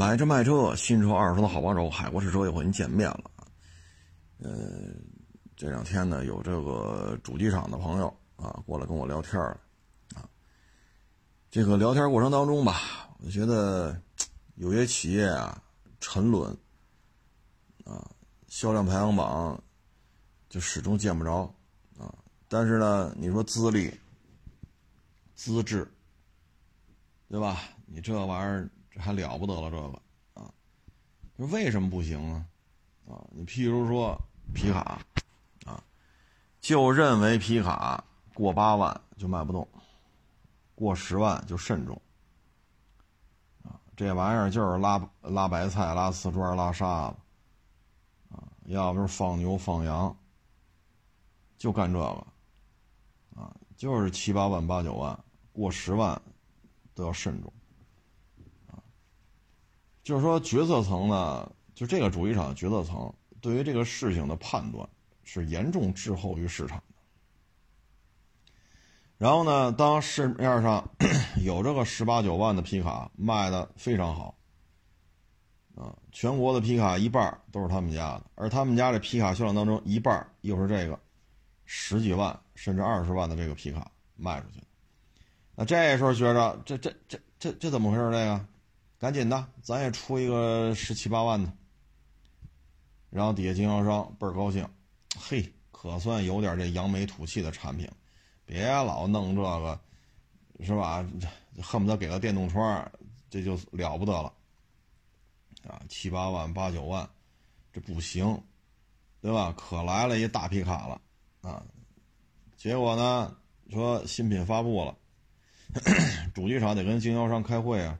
买车卖车，新车二手车的好帮手，海阔试车又和您见面了。呃，这两天呢，有这个主机厂的朋友啊过来跟我聊天了啊。这个聊天过程当中吧，我觉得有些企业啊沉沦啊，销量排行榜就始终见不着啊。但是呢，你说资历、资质，对吧？你这玩意儿。这还了不得了，这个啊，为什么不行呢？啊，你譬如说皮卡，啊，就认为皮卡过八万就卖不动，过十万就慎重，啊，这玩意儿就是拉拉白菜、拉瓷砖、拉沙子，啊，要不是放牛放羊，就干这个，啊，就是七八万、八九万，过十万都要慎重。就是说，决策层呢，就这个主机厂决策层对于这个事情的判断是严重滞后于市场的。然后呢，当市面上 有这个十八九万的皮卡卖的非常好，啊，全国的皮卡一半都是他们家的，而他们家这皮卡销量当中一半又是这个十几万甚至二十万的这个皮卡卖出去，那这时候觉着这这这这这怎么回事？这个？赶紧的，咱也出一个十七八万的，然后底下经销商倍儿高兴，嘿，可算有点这扬眉吐气的产品，别老弄这个，是吧？恨不得给个电动窗，这就了不得了，啊，七八万、八九万，这不行，对吧？可来了一大皮卡了，啊，结果呢，说新品发布了，主机厂得跟经销商开会啊。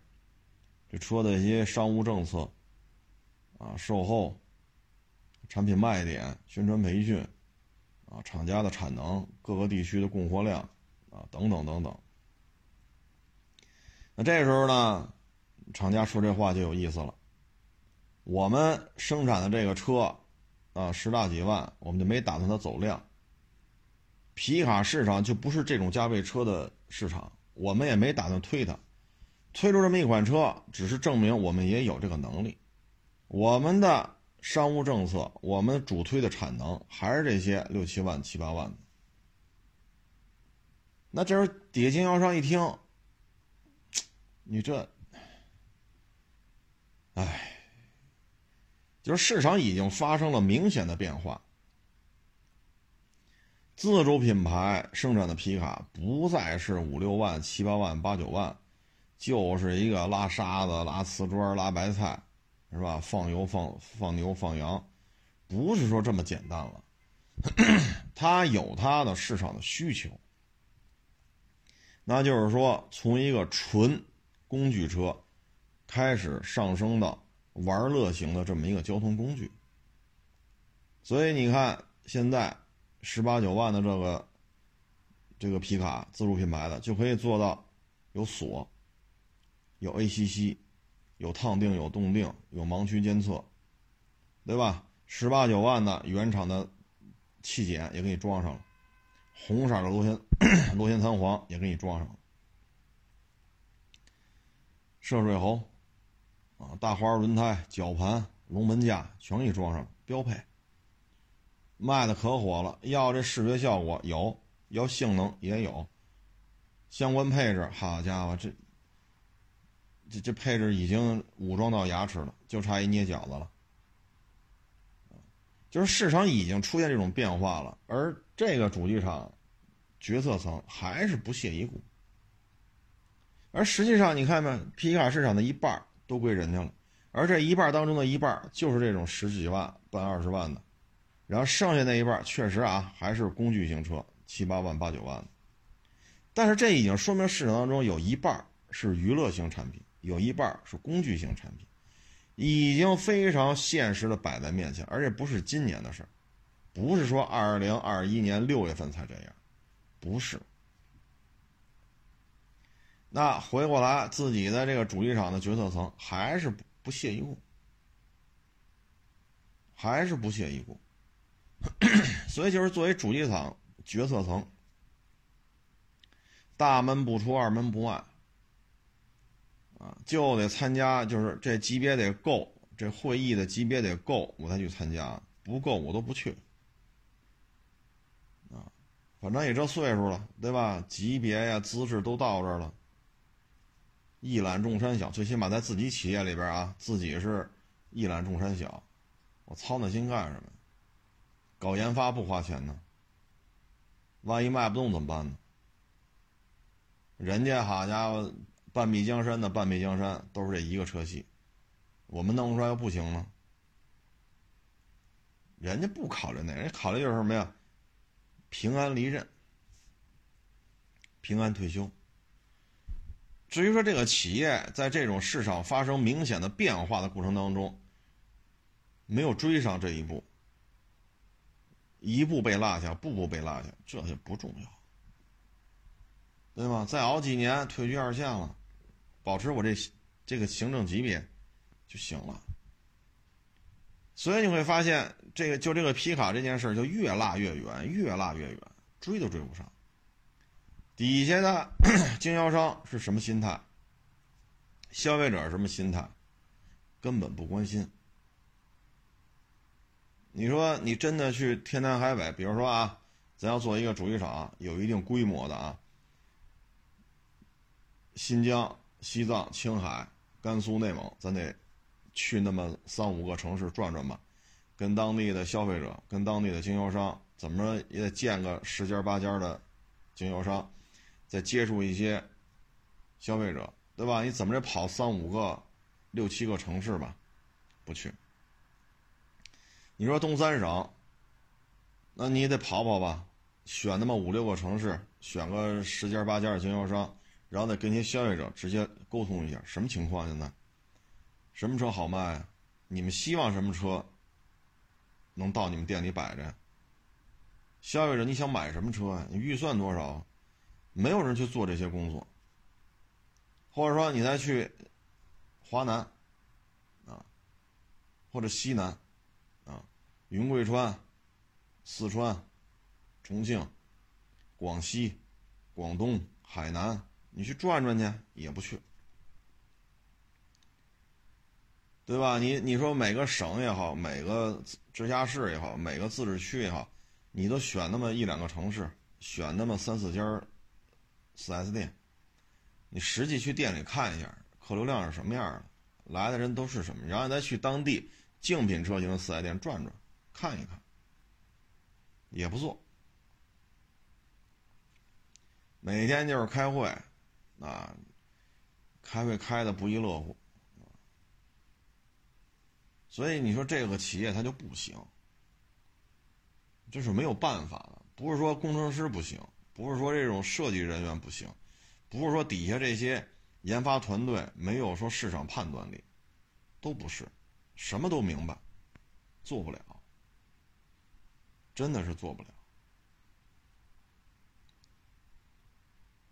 这车的一些商务政策，啊，售后、产品卖点、宣传培训，啊，厂家的产能、各个地区的供货量，啊，等等等等。那这时候呢，厂家说这话就有意思了。我们生产的这个车，啊，十大几万，我们就没打算它走量。皮卡市场就不是这种价位车的市场，我们也没打算推它。推出这么一款车，只是证明我们也有这个能力。我们的商务政策，我们主推的产能还是这些六七万、七八万的。那这时候底下经销商一听，你这，哎，就是市场已经发生了明显的变化。自主品牌生产的皮卡不再是五六万、七八万、八九万。就是一个拉沙子、拉瓷砖、拉白菜，是吧？放油、放放牛、放羊，不是说这么简单了。它有它的市场的需求，那就是说，从一个纯工具车开始上升到玩乐型的这么一个交通工具。所以你看，现在十八九万的这个这个皮卡，自主品牌的就可以做到有锁。有 ACC，有烫定，有动定，有盲区监测，对吧？十八九万的原厂的气检也给你装上了，红色的螺旋 螺旋弹簧也给你装上了，涉水喉啊，大花轮胎、绞盘、龙门架全给你装上了，标配。卖的可火了，要这视觉效果有，要性能也有，相关配置，好家伙这。这这配置已经武装到牙齿了，就差一捏饺子了。就是市场已经出现这种变化了，而这个主机厂决策层还是不屑一顾。而实际上，你看没，皮卡市场的一半都归人家了，而这一半当中的一半就是这种十几万、半二十万的，然后剩下那一半确实啊，还是工具型车，七八万、八九万的。但是这已经说明市场当中有一半是娱乐型产品。有一半是工具型产品，已经非常现实的摆在面前，而且不是今年的事，不是说二零二一年六月份才这样，不是。那回过来，自己的这个主机厂的决策层还是不不屑一顾，还是不屑一顾，所以就是作为主机厂决策层，大门不出二门不迈。啊，就得参加，就是这级别得够，这会议的级别得够，我才去参加，不够我都不去。啊，反正也这岁数了，对吧？级别呀、资质都到这儿了，一览众山小，最起码在自己企业里边啊，自己是一览众山小，我操那心干什么？搞研发不花钱呢？万一卖不动怎么办呢？人家好家伙，半壁江山的半壁江山都是这一个车系，我们弄出来又不行吗？人家不考虑那，人家考虑就是什么呀？平安离任，平安退休。至于说这个企业在这种市场发生明显的变化的过程当中，没有追上这一步。一步被落下，步步被落下，这些不重要，对吗？再熬几年，退居二线了，保持我这这个行政级别就行了。所以你会发现，这个就这个皮卡这件事就越落越远，越落越远，追都追不上。底下的 经销商是什么心态？消费者什么心态？根本不关心。你说你真的去天南海北，比如说啊，咱要做一个主机厂，有一定规模的啊，新疆、西藏、青海、甘肃、内蒙，咱得去那么三五个城市转转吧，跟当地的消费者、跟当地的经销商，怎么着也得见个十家八家的经销商，再接触一些消费者，对吧？你怎么着跑三五个、六七个城市吧，不去。你说东三省，那你也得跑跑吧，选那么五六个城市，选个十家八家的经销商，然后再跟些消费者直接沟通一下，什么情况现在？什么车好卖？你们希望什么车能到你们店里摆着？消费者你想买什么车呀？你预算多少？没有人去做这些工作，或者说你再去华南啊，或者西南啊。云贵川、四川、重庆、广西、广东、海南，你去转转去也不去，对吧？你你说每个省也好，每个直辖市也好，每个自治区也好，你都选那么一两个城市，选那么三四家四 S 店，你实际去店里看一下，客流量是什么样的，来的人都是什么，然后再去当地竞品车型的四 S 店转转。看一看，也不做。每天就是开会，啊，开会开的不亦乐乎，所以你说这个企业它就不行，这是没有办法的。不是说工程师不行，不是说这种设计人员不行，不是说底下这些研发团队没有说市场判断力，都不是，什么都明白，做不了。真的是做不了，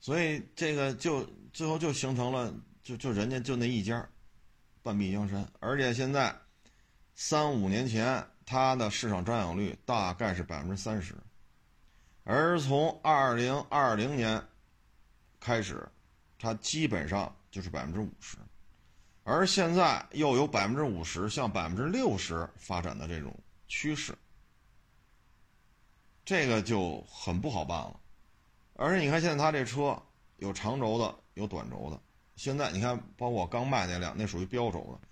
所以这个就最后就形成了，就就人家就那一家，半壁江山。而且现在三五年前，它的市场占有率大概是百分之三十，而从二零二零年开始，它基本上就是百分之五十，而现在又有百分之五十向百分之六十发展的这种趋势。这个就很不好办了，而且你看现在他这车有长轴的，有短轴的。现在你看，包括我刚卖那辆，那属于标轴的，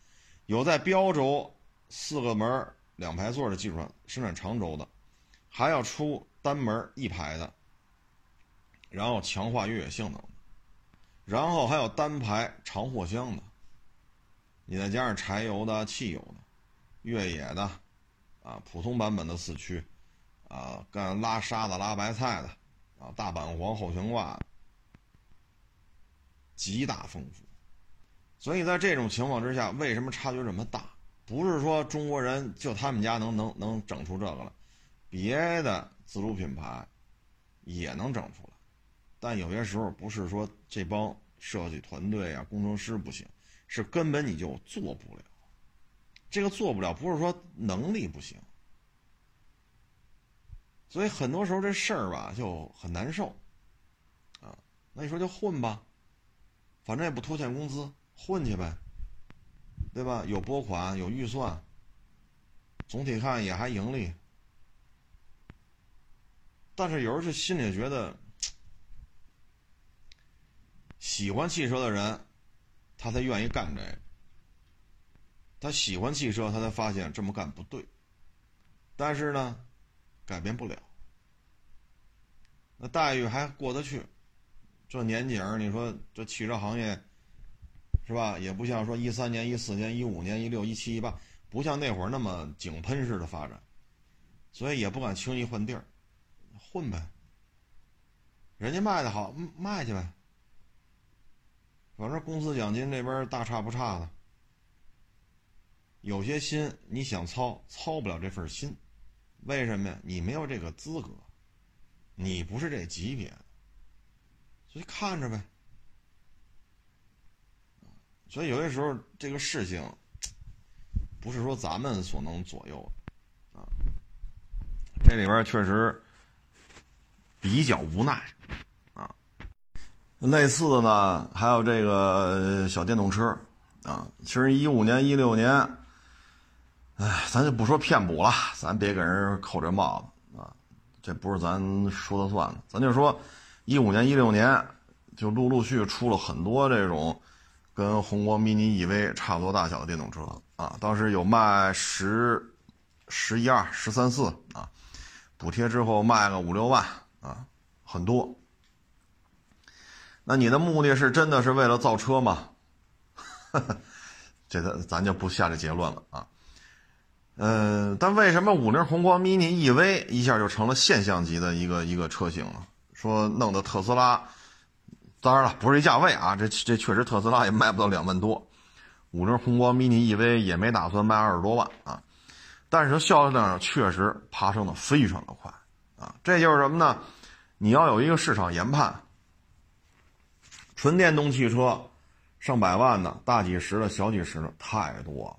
有在标轴四个门两排座的基础上生产长轴的，还要出单门一排的，然后强化越野性能，然后还有单排长货箱的，你再加上柴油的、汽油的、越野的，啊，普通版本的四驱。啊，干拉沙子、拉白菜的，啊，大板黄后悬挂，极大丰富。所以在这种情况之下，为什么差距这么大？不是说中国人就他们家能能能整出这个了，别的自主品牌也能整出来。但有些时候不是说这帮设计团队啊、工程师不行，是根本你就做不了。这个做不了，不是说能力不行。所以很多时候这事儿吧就很难受，啊，那你说就混吧，反正也不拖欠工资，混去呗，对吧？有拨款，有预算，总体看也还盈利。但是有时候心里觉得，喜欢汽车的人，他才愿意干这个。他喜欢汽车，他才发现这么干不对。但是呢，改变不了。那待遇还过得去，这年景儿，你说这汽车行业，是吧？也不像说一三年、一四年、一五年、一六、一七、一八，不像那会儿那么井喷式的发展，所以也不敢轻易换地儿。混呗，人家卖的好，卖去呗。反正公司奖金这边大差不差的。有些心你想操，操不了这份心，为什么呀？你没有这个资格，你不是这级别，所以看着呗。所以有些时候这个事情，不是说咱们所能左右的啊。这里边确实。比较无奈，啊，类似的呢，还有这个小电动车，啊，其实一五年、一六年，哎，咱就不说骗补了，咱别给人扣这帽子，这不是咱说了算的，咱就说一五年、一六年，就陆陆续出了很多这种跟宏光 mini EV 差不多大小的电动车啊，当时有卖十、十一二、十三四啊，补贴之后卖个五六万。啊，很多。那你的目的是真的是为了造车吗？这个咱就不下这结论了啊。嗯，但为什么五菱宏光 mini EV 一下就成了现象级的一个一个车型了？说弄的特斯拉，当然了，不是一价位啊，这这确实特斯拉也卖不到两万多，五菱宏光 mini EV 也没打算卖二十多万啊。但是销量确实爬升的非常的快啊，这就是什么呢？你要有一个市场研判，纯电动汽车上百万的、大几十的、小几十的太多了。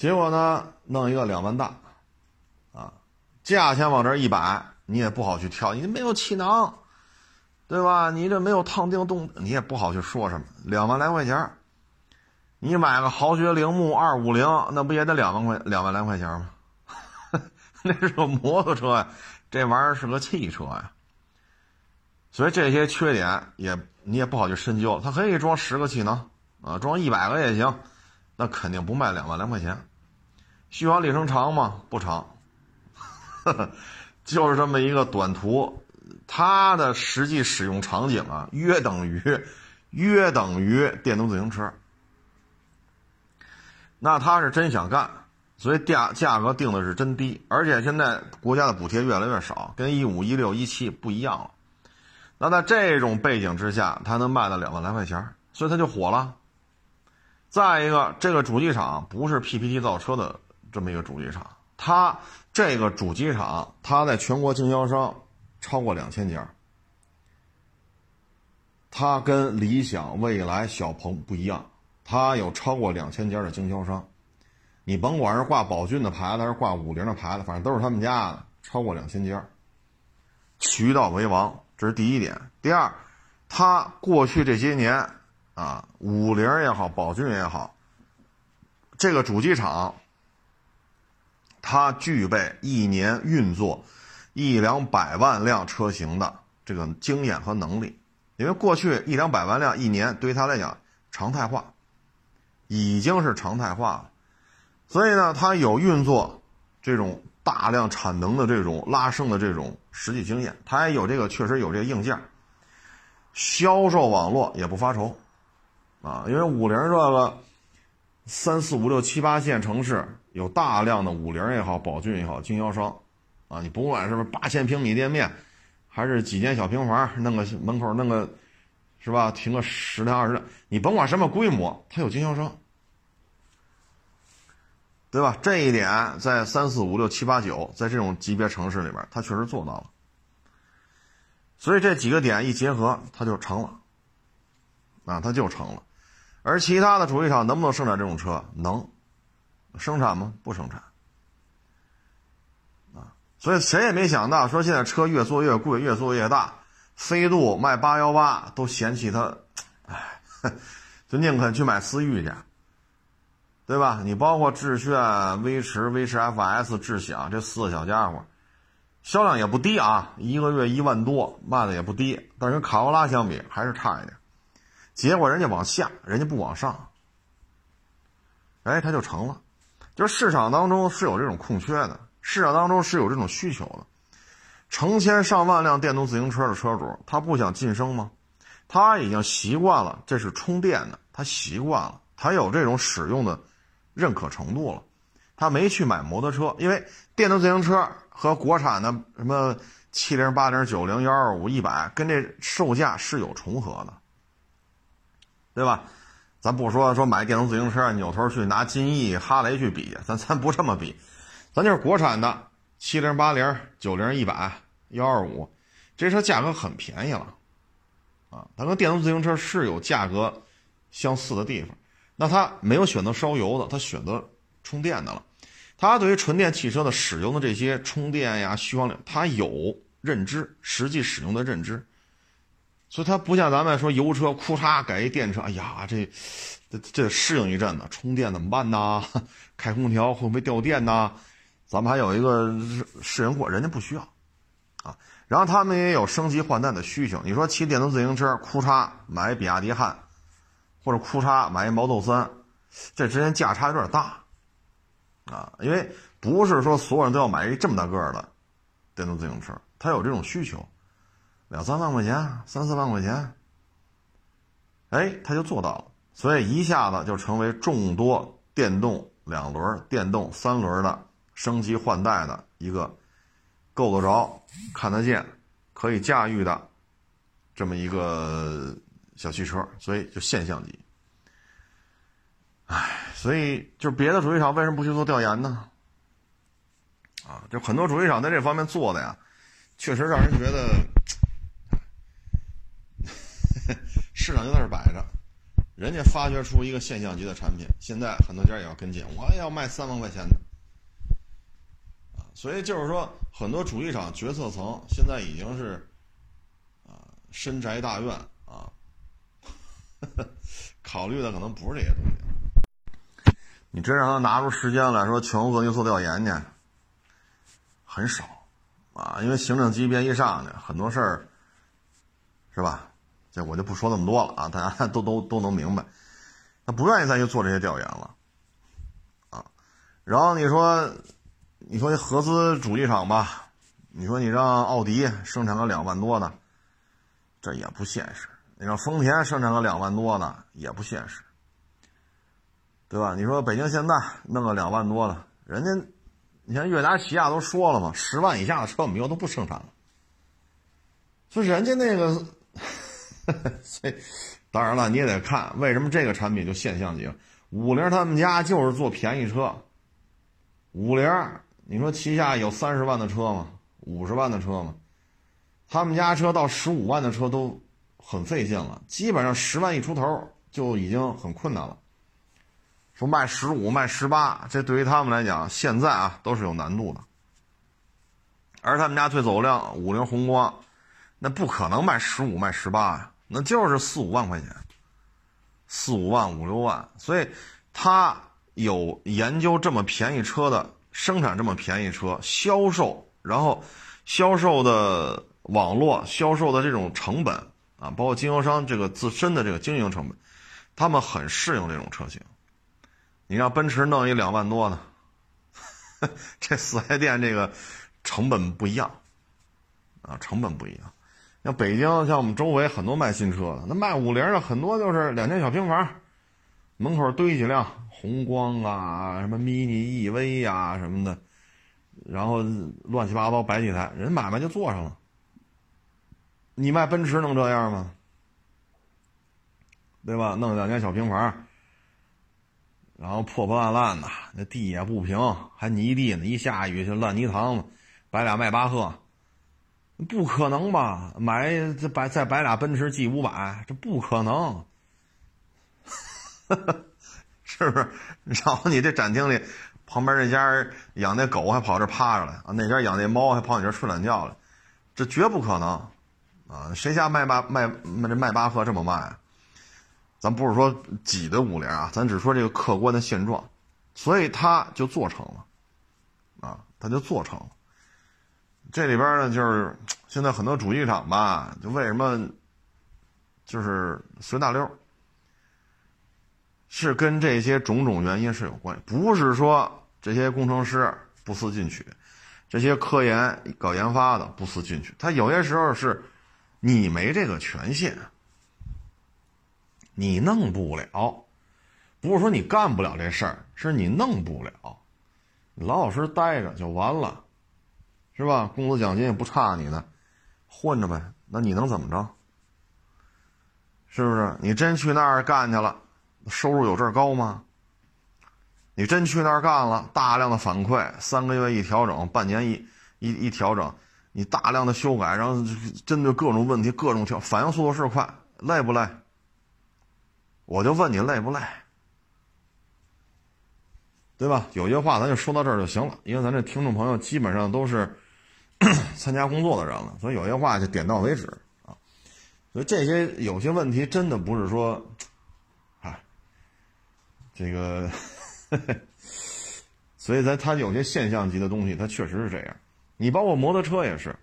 结果呢，弄一个两万大，啊，价钱往这一摆，你也不好去挑，你没有气囊，对吧？你这没有烫定动，你也不好去说什么。两万来块钱，你买个豪爵铃木二五零，那不也得两万块、两万来块钱吗？那是个摩托车呀。这玩意儿是个汽车呀，所以这些缺点也你也不好去深究。它可以装十个气囊啊，装一百个也行，那肯定不卖两万来块钱。续航里程长吗？不长，就是这么一个短途。它的实际使用场景啊，约等于约等于电动自行车。那他是真想干。所以价价格定的是真低，而且现在国家的补贴越来越少，跟一五、一六、一七不一样了。那在这种背景之下，它能卖到两万来块钱，所以它就火了。再一个，这个主机厂不是 PPT 造车的这么一个主机厂，它这个主机厂，它在全国经销商超过两千家，它跟理想、蔚来、小鹏不一样，它有超过两千家的经销商。你甭管是挂宝骏的牌子，还是挂五菱的牌子，反正都是他们家的，超过两千家，渠道为王，这是第一点。第二，他过去这些年啊，五菱也好，宝骏也好，这个主机厂，它具备一年运作一两百万辆车型的这个经验和能力，因为过去一两百万辆一年对于它来讲常态化，已经是常态化了。所以呢，它有运作这种大量产能的这种拉升的这种实际经验，它也有这个确实有这个硬件，销售网络也不发愁，啊，因为五菱这个三四五六七八线城市有大量的五菱也好，宝骏也好经销商，啊，你不管是不是八千平米店面，还是几间小平房，弄个门口弄个，是吧？停个十辆二十辆，你甭管什么规模，它有经销商。对吧？这一点在三四五六七八九，在这种级别城市里边，它确实做到了。所以这几个点一结合，它就成了，啊，它就成了。而其他的主机厂能不能生产这种车？能，生产吗？不生产。啊，所以谁也没想到，说现在车越做越贵，越做越大，飞度卖八幺八都嫌弃它，哎，就宁肯去买思域去，对吧？你包括致炫、威驰、威驰 FS、智享这四个小家伙，销量也不低啊，一个月一万多，卖的也不低，但是跟卡罗拉相比还是差一点。结果人家往下，人家不往上，哎，它就成了。就市场当中是有这种空缺的，市场当中是有这种需求的。成千上万辆电动自行车的车主，他不想晋升吗？他已经习惯了，这是充电的，他习惯了，他有这种使用的认可程度了。他没去买摩托车，因为电动自行车和国产的什么七零、八零、九零、幺二五、一百，跟这售价是有重合的，对吧？咱不说说买电动自行车，扭头去拿金翼、哈雷去比，咱咱不这么比，咱就是国产的。七零八零九零一百幺二五，这车价格很便宜了，啊，它跟电动自行车是有价格相似的地方。那它没有选择烧油的，它选择充电的了。它对于纯电汽车的使用的这些充电呀、续航力，它有认知，实际使用的认知。所以它不像咱们说油车，库嚓改一电车，哎呀，这这这适应一阵子，充电怎么办呢？开空调会不会掉电呢？咱们还有一个试用过，人家不需要，啊，然后他们也有升级换代的需求。你说骑电动自行车，库嚓买比亚迪汉，或者库嚓买一毛豆三，这之间价差有点大，啊，因为不是说所有人都要买一这么大个的电动自行车，他有这种需求，两三万块钱，三四万块钱，哎，他就做到了，所以一下子就成为众多电动两轮、电动三轮的。升级换代的一个够得着、看得见、可以驾驭的这么一个小汽车，所以就现象级。唉，所以就是别的主机厂为什么不去做调研呢？啊，就很多主机厂在这方面做的呀，确实让人觉得市场就在这摆着，人家发掘出一个现象级的产品，现在很多家也要跟进，我也要卖三万块钱的。啊所以就是说，很多主机厂决策层现在已经是啊深宅大院啊，考虑的可能不是这些东西。你真让他拿出时间来说全国各地做调研去，很少啊，因为行政级别一上去，很多事儿是吧？这我就不说那么多了啊，大家 都都都能明白。他不愿意再去做这些调研了啊，然后你说。你说合资主机厂吧，你说你让奥迪生产个两万多的，这也不现实；你让丰田生产个两万多的也不现实，对吧？你说北京现代弄个两万多的，人家，你像悦达起亚都说了嘛，十万以下的车我们又都不生产了。所以人家那个，所以当然了，你也得看为什么这个产品就现象级。五菱他们家就是做便宜车，五菱。你说旗下有三十万的车吗？五十万的车吗？他们家车到十五万的车都很费劲了，基本上十万一出头就已经很困难了。说卖十五、卖十八，这对于他们来讲，现在啊都是有难度的。而他们家最走量五菱宏光，那不可能卖十五、卖十八呀，那就是四五万块钱，四五万、五六万。所以他有研究这么便宜车的。生产这么便宜车，销售，然后销售的网络、销售的这种成本啊，包括经销商这个自身的这个经营成本，他们很适应这种车型。你让奔驰弄一两万多的，这四 S 店这个成本不一样啊，成本不一样。像北京，像我们周围很多卖新车的，那卖五菱的很多就是两间小平房，门口堆几辆。宏光啊，什么 mini EV 呀，什么的，然后乱七八糟摆几台，人买卖就做上了。你卖奔驰能这样吗？对吧？弄两间小平房，然后破破烂烂的，那地也不平，还泥地呢，一下雨就烂泥塘子，摆俩迈巴赫，不可能吧？买再摆再摆俩奔驰 G 五百，这不可能。是不是？然后你这展厅里，旁边那家养那狗还跑这趴着来啊？那家养那猫还跑你这睡懒觉了？这绝不可能啊！谁家迈巴迈这迈巴赫这么卖？咱不是说挤的五菱啊，咱只说这个客观的现状，所以它就做成了，啊，它就做成了。这里边呢，就是现在很多主机厂吧，就为什么就是随大溜，是跟这些种种原因是有关系，不是说这些工程师不思进取，这些科研搞研发的不思进取，他有些时候是你没这个权限。你弄不了，不是说你干不了这事儿，是你弄不了。你老老实实待着就完了，是吧？工资奖金也不差你的，混着呗。那你能怎么着？是不是？你真去那儿干去了，收入有这儿高吗？你真去那儿干了，大量的反馈，三个月一调整，半年一一一调整，你大量的修改，然后针对各种问题各种调，反应速度是快，累不累？我就问你累不累，对吧？有些话咱就说到这儿就行了，因为咱这听众朋友基本上都是 参加工作的人了，所以有些话就点到为止啊。所以这些有些问题真的不是说，哎，这个，所以咱它有些现象级的东西，它确实是这样。你包括摩托车也是，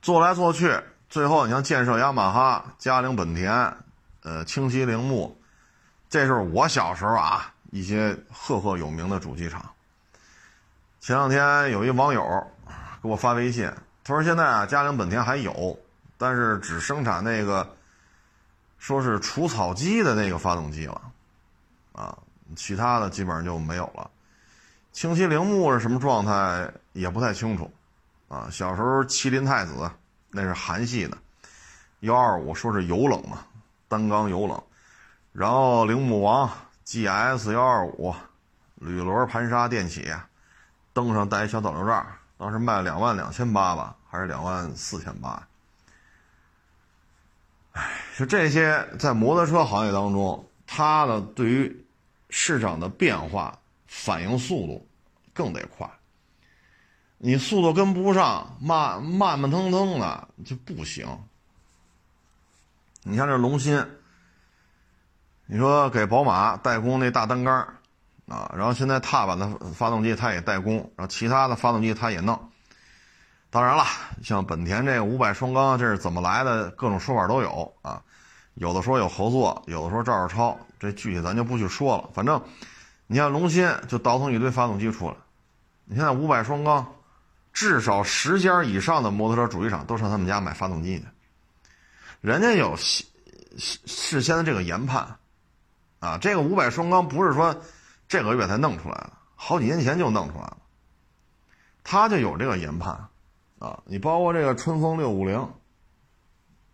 做来做去，最后你像建设雅马哈、嘉陵本田。呃，清晰铃木，这是我小时候啊一些赫赫有名的主机厂。前两天有一网友给我发微信，他说现在啊，嘉陵本田还有，但是只生产那个，说是除草机的那个发动机了，啊，其他的基本上就没有了。清晰铃木是什么状态也不太清楚，啊，小时候麒麟太子那是韩系的，幺二五说是油冷嘛。单缸油冷，然后铃木王 GS 幺二五铝轮盘刹电起，灯上带一小导流罩，当时卖两万两千八吧，还是两万四千八？哎，就这些在摩托车行业当中，它的对于市场的变化反应速度更得快。你速度跟不上，慢慢慢腾腾的就不行。你像这龙芯，你说给宝马代工那大单缸啊，然后现在踏板的发动机它也代工，然后其他的发动机它也弄。当然了，像本田这个五百双缸，这是怎么来的？各种说法都有啊，有的说有合作，有的说赵世超，这具体咱就不去说了。反正，你像龙芯就倒腾一堆发动机出来，你现在五百双缸，至少十家以上的摩托车主机厂都上他们家买发动机去。人家有事事先的这个研判，啊，这个五百双缸不是说这个月才弄出来的，好几年前就弄出来了。他就有这个研判，啊，你包括这个春风六五零，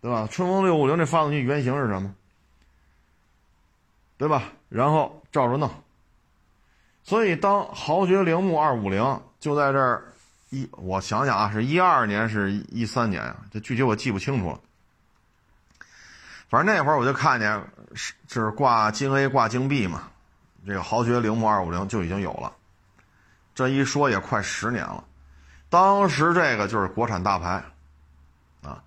对吧？春风六五零这发动机原型是什么？对吧？然后照着弄。所以当豪爵铃木二五零就在这儿一，我想想啊，是一二年是一三年啊，这具体我记不清楚了。反正那会儿我就看见是就是挂京 A 挂京 B 嘛，这个豪爵铃木二五零就已经有了，这一说也快十年了。当时这个就是国产大牌，啊，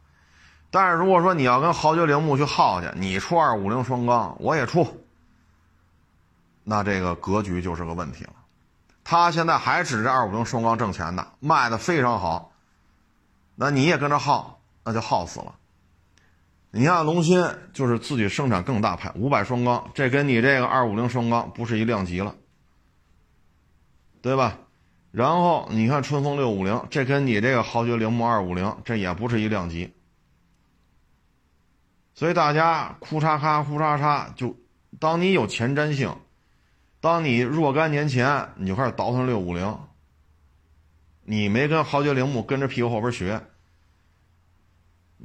但是如果说你要跟豪爵铃木去耗去，你出二五零双缸，我也出，那这个格局就是个问题了。他现在还指着二五零双缸挣钱的，卖的非常好，那你也跟着耗，那就耗死了。你看龙芯就是自己生产更大牌，五百双缸，这跟你这个二五零双缸不是一量级了，对吧？然后你看春风六五零，这跟你这个豪爵铃木二五零，这也不是一量级。所以大家哭嚓咔哭嚓嚓，就当你有前瞻性，当你若干年前你就开始倒腾六五零，你没跟豪爵铃木跟着屁股后边学。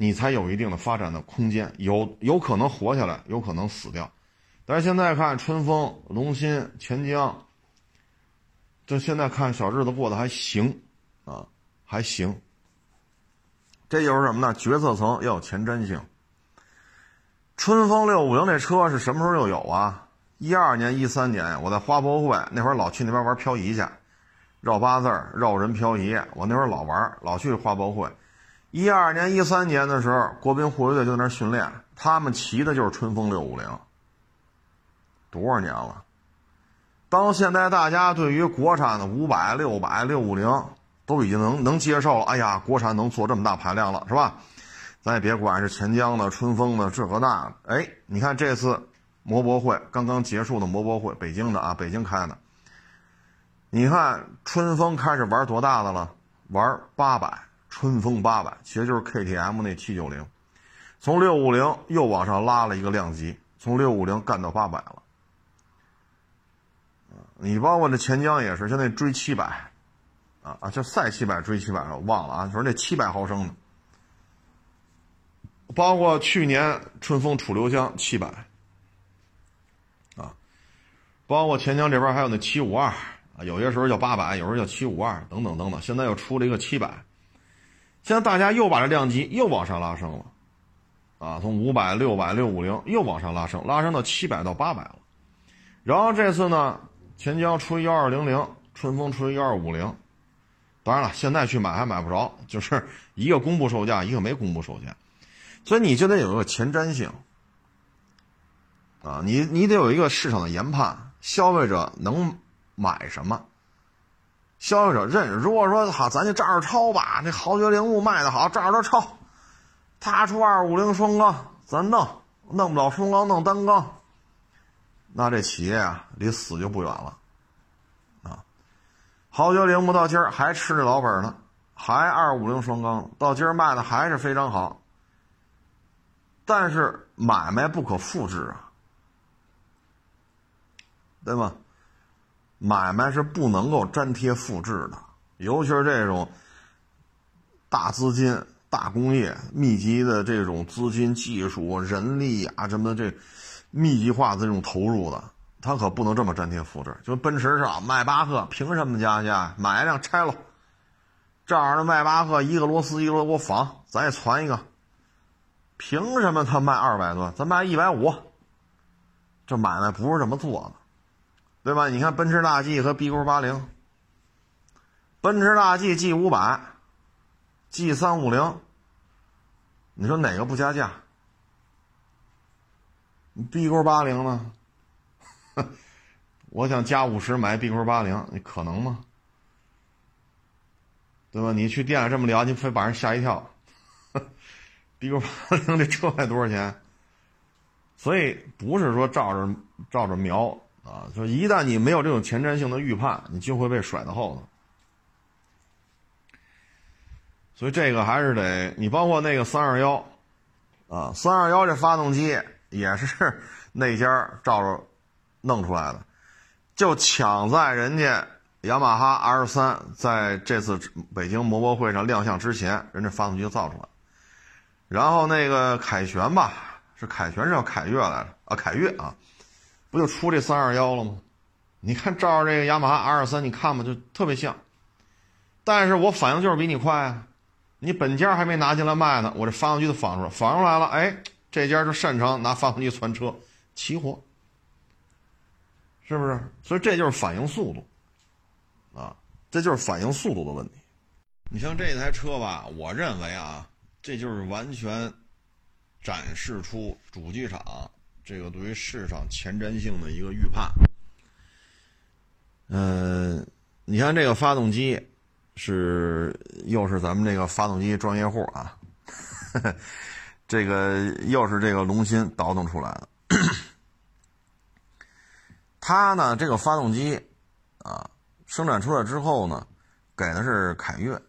你才有一定的发展的空间，有有可能活下来，有可能死掉。但是现在看春风、龙芯、钱江，就现在看小日子过得还行，啊，还行。这就是什么呢？决策层要有前瞻性。春风六五零这车是什么时候就有啊？一二年、一三年，我在花博会那会儿老去那边玩漂移去，绕八字绕人漂移。我那会儿老玩，老去花博会。一二年、一三年的时候，国宾护卫队就在那训练，他们骑的就是春风六五零，多少年了？到现在大家对于国产的五百、六百、六五零都已经能能接受了。哎呀，国产能做这么大排量了，是吧？咱也别管是钱江的、春风的这个那，哎，你看这次摩博会刚刚结束的摩博会，北京的啊，北京开的。你看春风开始玩多大的了？玩八百，春风八百，其实就是 KTM 那七九零，从六五零又往上拉了一个量级，从六五零干到八百了。你包括这钱江也是，现在追七百，啊啊，就赛七百追七百了，我忘了啊，就是那七百毫升的。包括去年春风楚留香七百，啊，包括钱江这边还有那七五二啊，有些时候叫八百，有时候叫七五二，等等等等。现在又出了一个七百，现在大家又把这量级又往上拉升了，啊，从五百、六百、六五零又往上拉升，拉升到七百到八百了。然后这次呢，钱江出幺二零零，春风出幺二五零，当然了，现在去买还买不着，就是一个公布售价，一个没公布售价。所以你就得有一个前瞻性，啊，你你得有一个市场的研判，消费者能买什么？消费者认，如果说好，咱就照着抄吧，那豪爵铃木卖的好，照着抄，他出二五零双缸，咱弄，弄不了双缸，弄单缸，那这企业啊，离死就不远了，啊，豪爵铃木到今儿还吃着老本呢，还二五零双缸，到今儿卖的还是非常好。但是买卖不可复制啊，对吗？买卖是不能够粘贴复制的，尤其是这种大资金、大工业密集的这种资金、技术、人力啊什么的，这密集化的这种投入的，它可不能这么粘贴复制。就奔驰是啊，迈巴赫凭什么加价？买一辆拆了，这样的迈巴赫一个螺丝一个螺给我仿，咱也攒一个。凭什么他卖二百多，咱卖一百五？这买卖不是这么做的，对吧？你看奔驰大 G 和 B 勾八零，奔驰大 G G 五百，G 三五零，你说哪个不加价？B 勾八零呢？我想加五十买 B 勾八零，你可能吗？对吧？你去店里这么聊，你非把人吓一跳。B 勾八零这车卖多少钱？所以不是说照着照着瞄啊，就一旦你没有这种前瞻性的预判，你就会被甩到后头。所以这个还是得你包括那个三二幺啊，三二幺这发动机也是 那家照着弄出来的，就抢在人家雅马哈 R 三在这次北京摩博会上亮相之前，人家发动机就造出来。然后那个凯旋吧，是凯旋是叫凯越来着啊，凯越啊，不就出这三二幺了吗？你看照着这个雅马哈 R 三，你看吧，就特别像。但是我反应就是比你快啊，你本家还没拿进来卖呢，我这发动机都仿出来，仿出来了，哎，这家就擅长拿发动机传车，齐活，是不是？所以这就是反应速度，啊，这就是反应速度的问题。你像这台车吧，我认为啊。这就是完全展示出主机厂这个对于市场前瞻性的一个预判。嗯，你看这个发动机是又是咱们这个发动机专业户啊，这个又是这个龙芯倒腾出来的。它呢，这个发动机啊，生产出来之后呢，给的是凯越。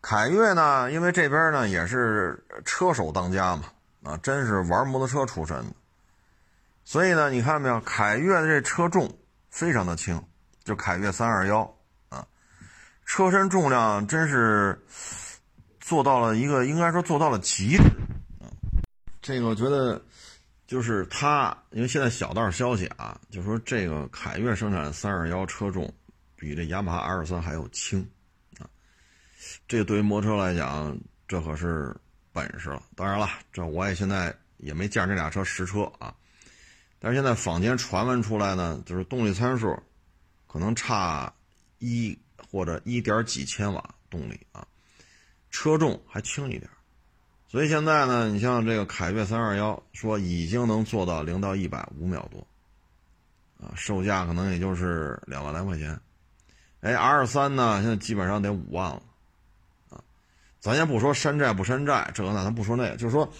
凯越呢，因为这边呢也是车手当家嘛，啊，真是玩摩托车出身的，所以呢，你看到没有，凯越的这车重非常的轻，就凯越三二幺啊，车身重量真是做到了一个应该说做到了极致啊，这个我觉得就是它，因为现在小道消息啊，就说这个凯越生产三二幺车重比这雅马哈 R 三还要轻啊。这对于摩托车来讲，这可是本事了。当然了，这我也现在也没见这俩车实车啊。但是现在坊间传闻出来呢，就是动力参数可能差一或者一点几千瓦动力啊，车重还轻一点所以现在呢，你像这个凯越三二幺，说已经能做到零到一百五秒多，啊，售价可能也就是两万来块钱。哎，R 三呢，现在基本上得五万了，啊，咱先不说山寨不山寨，这个那咱不说那个，就是说，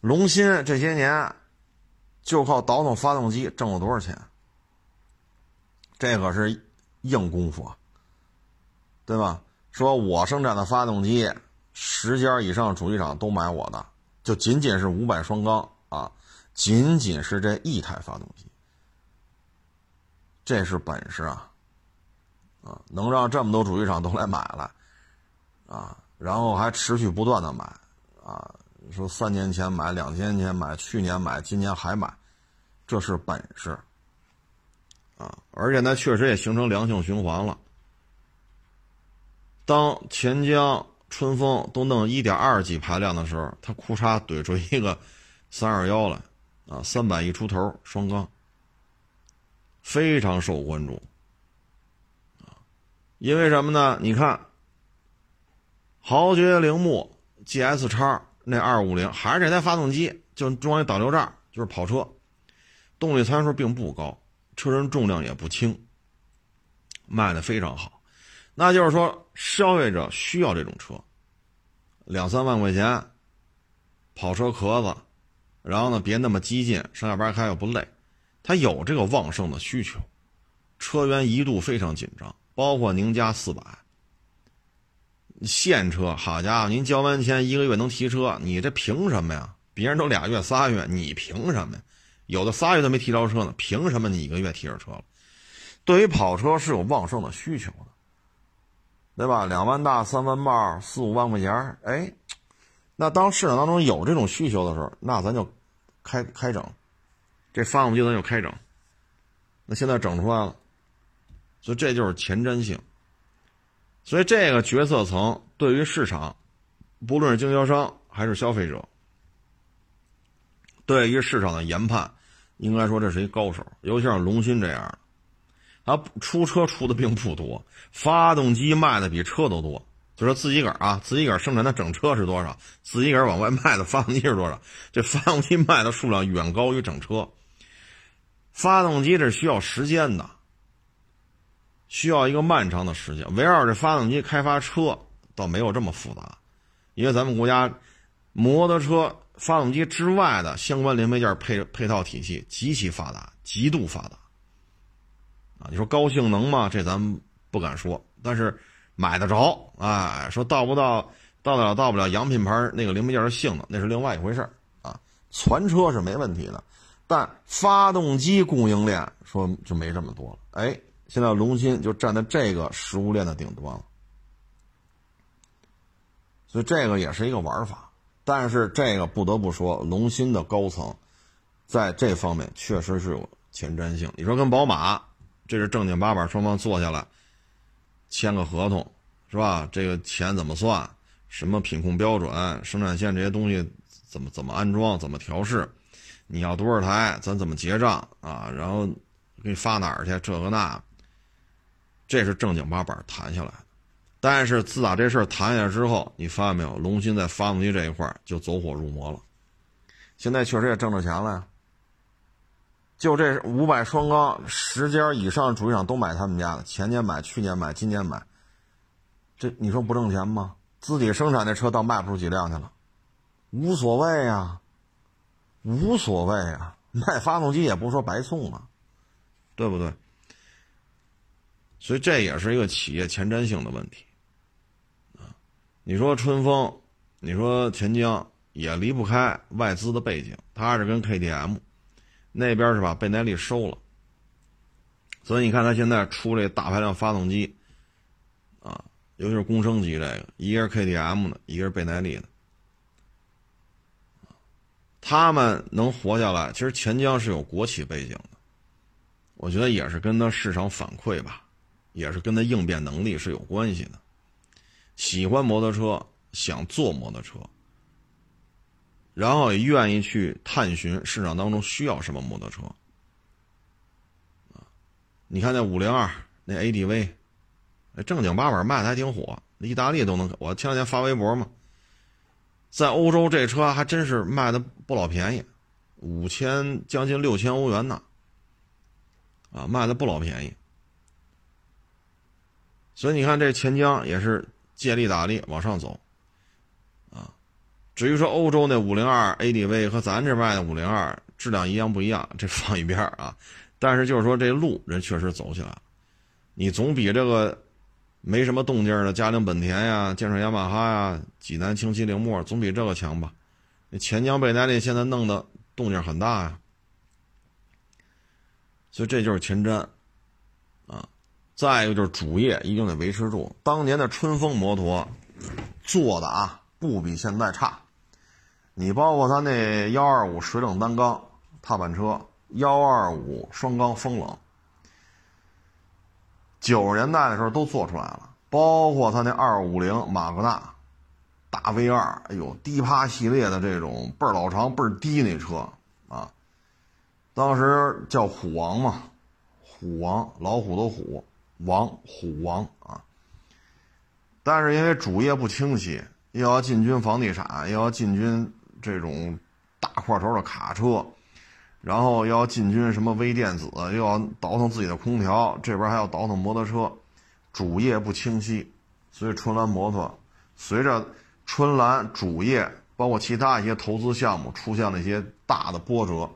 龙芯这些年就靠倒腾发动机挣了多少钱？这可是硬功夫啊，对吧？说我生产的发动机。十家以上主机厂都买我的，就仅仅是五百双缸啊，仅仅是这一台发动机，这是本事啊，啊，能让这么多主机厂都来买了，啊，然后还持续不断的买，啊，说三年前买，两年前买，去年买，今年还买，这是本事，啊，而且呢，确实也形成良性循环了，当钱江。春风都弄一点二 G 排量的时候，他库嚓怼出一个三二幺来，啊，三百一出头双缸，非常受关注，啊，因为什么呢？你看，豪爵铃木 GS 叉那二五零还是这台发动机，就装一导流罩，就是跑车，动力参数并不高，车身重量也不轻，卖的非常好。那就是说，消费者需要这种车，两三万块钱，跑车壳子，然后呢别那么激进，上下班开又不累，他有这个旺盛的需求，车源一度非常紧张，包括您家四百，现车，好家伙，您交完钱一个月能提车，你这凭什么呀？别人都俩月仨月，你凭什么呀？有的仨月都没提着车呢，凭什么你一个月提着车了？对于跑车是有旺盛的需求的。对吧？两万大、三万冒、四五万块钱哎，那当市场当中有这种需求的时候，那咱就开开整，这发动机咱就开整。那现在整出来了，所以这就是前瞻性。所以这个决策层对于市场，不论是经销商还是消费者，对于市场的研判，应该说这是一高手，尤其像龙鑫这样的。他出车出的并不多，发动机卖的比车都多。就说自己个儿啊，自己个儿生产的整车是多少，自己个儿往外卖的发动机是多少，这发动机卖的数量远高于整车。发动机这需要时间的，需要一个漫长的时间。围绕这发动机开发车倒没有这么复杂，因为咱们国家摩托车发动机之外的相关零配件配配套体系极其发达，极度发达。啊，你说高性能吗？这咱不敢说，但是买得着。哎，说到不到，到得了到不了，洋品牌那个零配件的性能那是另外一回事啊。全车是没问题的，但发动机供应链说就没这么多了。哎，现在龙芯就站在这个食物链的顶端了，所以这个也是一个玩法。但是这个不得不说，龙芯的高层在这方面确实是有前瞻性。你说跟宝马？这是正经八百，双方坐下来签个合同，是吧？这个钱怎么算？什么品控标准、生产线这些东西怎么怎么安装、怎么调试？你要多少台，咱怎么结账啊？然后给你发哪儿去？这个那，这是正经八百谈下来的。但是自打这事儿谈下来之后，你发现没有？龙芯在发动机这一块就走火入魔了。现在确实也挣着钱了呀。就这五百双缸，十家以上主机厂都买他们家的，前年买，去年买，今年买，这你说不挣钱吗？自己生产的车倒卖不出几辆去了，无所谓呀，无所谓呀，卖发动机也不是说白送啊，对不对？所以这也是一个企业前瞻性的问题。你说春风，你说钱江，也离不开外资的背景，它是跟 KTM。那边是把倍耐力收了，所以你看他现在出这大排量发动机，啊，尤其是公升机这个，一个是 KTM 的，一个是倍耐力的，他们能活下来，其实钱江是有国企背景的，我觉得也是跟他市场反馈吧，也是跟他应变能力是有关系的，喜欢摩托车，想坐摩托车。然后也愿意去探寻市场当中需要什么摩托车，你看那五零二那 ADV，正经八百卖的还挺火，意大利都能。我前两天发微博嘛，在欧洲这车还真是卖的不老便宜，五千将近六千欧元呢，啊，卖的不老便宜。所以你看这钱江也是借力打力往上走，啊，至于说欧洲那五零二 ADV 和咱这卖的五零二质量一样不一样，这放一边啊。但是就是说这路人确实走起来了，你总比这个没什么动静的嘉陵本田呀、建设雅马哈呀、济南轻骑铃木总比这个强吧？那钱江倍耐力现在弄的动静很大呀，所以这就是前瞻。再一个就是主业一定得维持住，当年的春风摩托做的啊不比现在差，你包括他那幺二五水冷单缸踏板车。幺二五双缸风冷，九十年代的时候都做出来了，包括他那二五零马格纳大 V 二，哎呦，低趴系列的这种倍儿老长倍儿低那车啊，当时叫虎王嘛，虎王老虎的虎。王虎王啊，但是因为主业不清晰，又要进军房地产，又要进军这种大块头的卡车。然后要进军什么微电子，又要倒腾自己的空调，这边还要倒腾摩托车，主业不清晰，所以春兰摩托随着春兰主业包括其他一些投资项目出现了一些大的波折，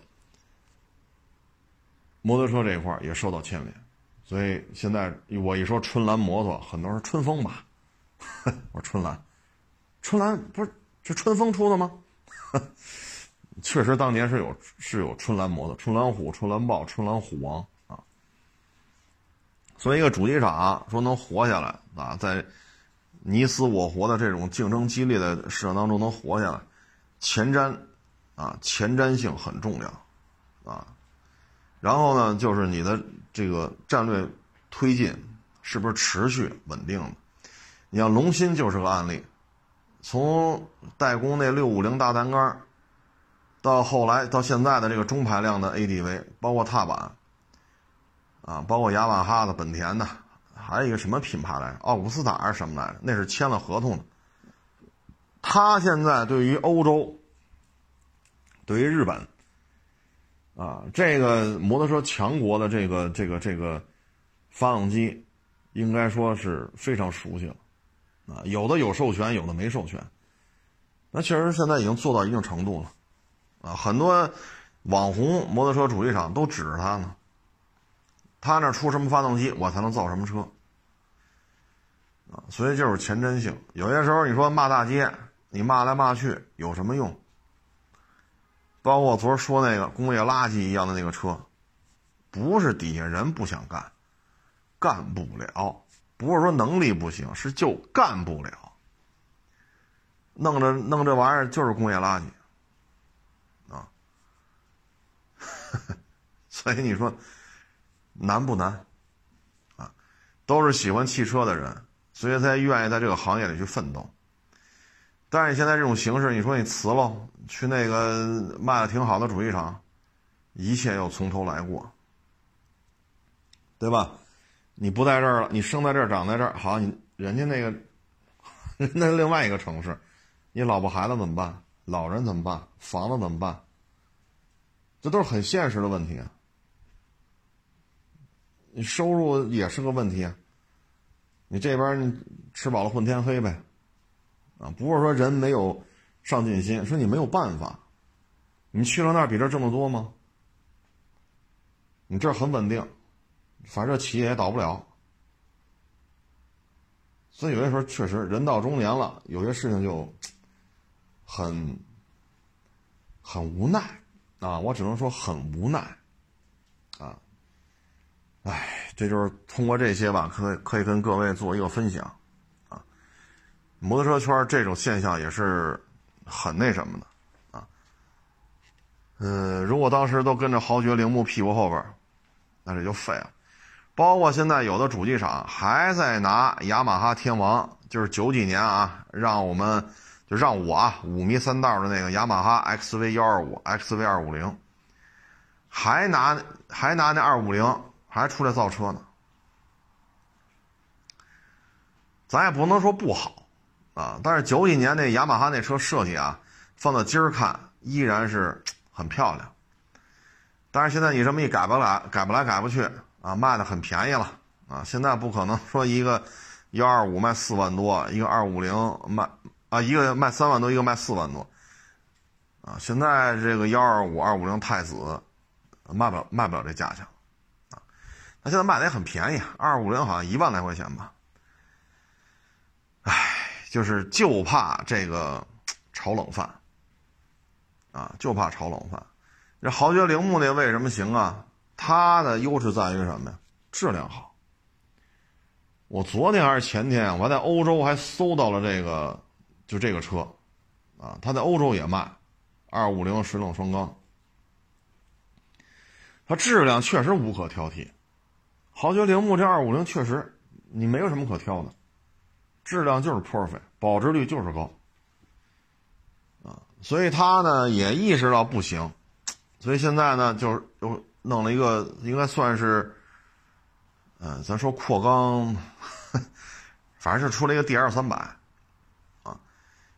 摩托车这一块也受到牵连，所以现在我一说春兰摩托，很多人说春风吧，我说春兰，春兰不是这春风出的吗？确实，当年是有是有春兰摩托、春兰虎、春兰豹、春兰虎王啊。所以，一个主机厂说能活下来啊，在你死我活的这种竞争激烈的市场当中能活下来，前瞻啊，前瞻性很重要啊。然后呢，就是你的这个战略推进是不是持续稳定的？你像龙芯就是个案例，从代工那六五零大单缸。到后来到现在的这个中排量的 ADV，包括踏板，啊，包括雅马哈的、本田的，还有一个什么品牌来着？奥古斯塔还是什么来着？那是签了合同的。他现在对于欧洲、对于日本，啊，这个摩托车强国的这个这个这个发动机，应该说是非常熟悉了，啊，有的有授权，有的没授权，那确实现在已经做到一定程度了。啊，很多网红摩托车主机厂都指着他呢。他那出什么发动机，我才能造什么车。啊，所以就是前瞻性。有些时候你说骂大街，你骂来骂去有什么用？包括我昨儿说那个工业垃圾一样的那个车，不是底下人不想干，干不了，不是说能力不行，是就干不了。弄着弄这玩意儿就是工业垃圾。啊 所以你说难不难啊？都是喜欢汽车的人，所以才愿意在这个行业里去奋斗。但是你现在这种形式，你说你辞了，去那个卖的挺好的主机厂，一切又从头来过，对吧？你不在这儿了，你生在这儿，长在这儿，好，你人家那个那另外一个城市，你老婆孩子怎么办？老人怎么办？房子怎么办？这都是很现实的问题啊！你收入也是个问题啊！你这边你吃饱了混天黑呗，啊，不是说人没有上进心，说你没有办法，你去了那儿比这挣得多吗？你这很稳定，反正企业也倒不了，所以有些时候确实人到中年了，有些事情就很很无奈。啊，我只能说很无奈，啊，哎，这就是通过这些吧，可可以跟各位做一个分享，摩托车圈这种现象也是很那什么的，啊，呃，如果当时都跟着豪爵铃木屁股后边，那这就废了。包括现在有的主机厂还在拿雅马哈天王，就是九几年啊，让我们。就让我啊，五迷三道的那个雅马哈 XV 幺二五、XV 二五零，还拿还拿那二五零还出来造车呢。咱也不能说不好啊。但是九几年那雅马哈那车设计啊，放到今儿看依然是很漂亮。但是现在你这么一改不来，改不来改不去啊，卖的很便宜了啊。现在不可能说一个幺二五卖四万多，一个二五零卖啊，一个卖三万多，一个卖四万多啊。现在这个幺二五、二五零太子卖不了，卖不了这价钱啊。那现在卖的也很便宜，二五零好像一万来块钱吧。唉，就是就怕这个炒冷饭啊，就怕炒冷饭。这豪爵铃木那为什么行啊？它的优势在于什么呀？质量好。我昨天还是前天，我在欧洲还搜到了这个，就这个车，啊，它在欧洲也卖，二五零水冷双缸，它质量确实无可挑剔。豪爵铃木这二五零确实你没有什么可挑的，质量就是 perfect，保值率就是高，啊，所以他呢也意识到不行。所以现在呢，就是又弄了一个，应该算是，嗯，咱说扩缸，反正是出了一个 DR 三百，啊，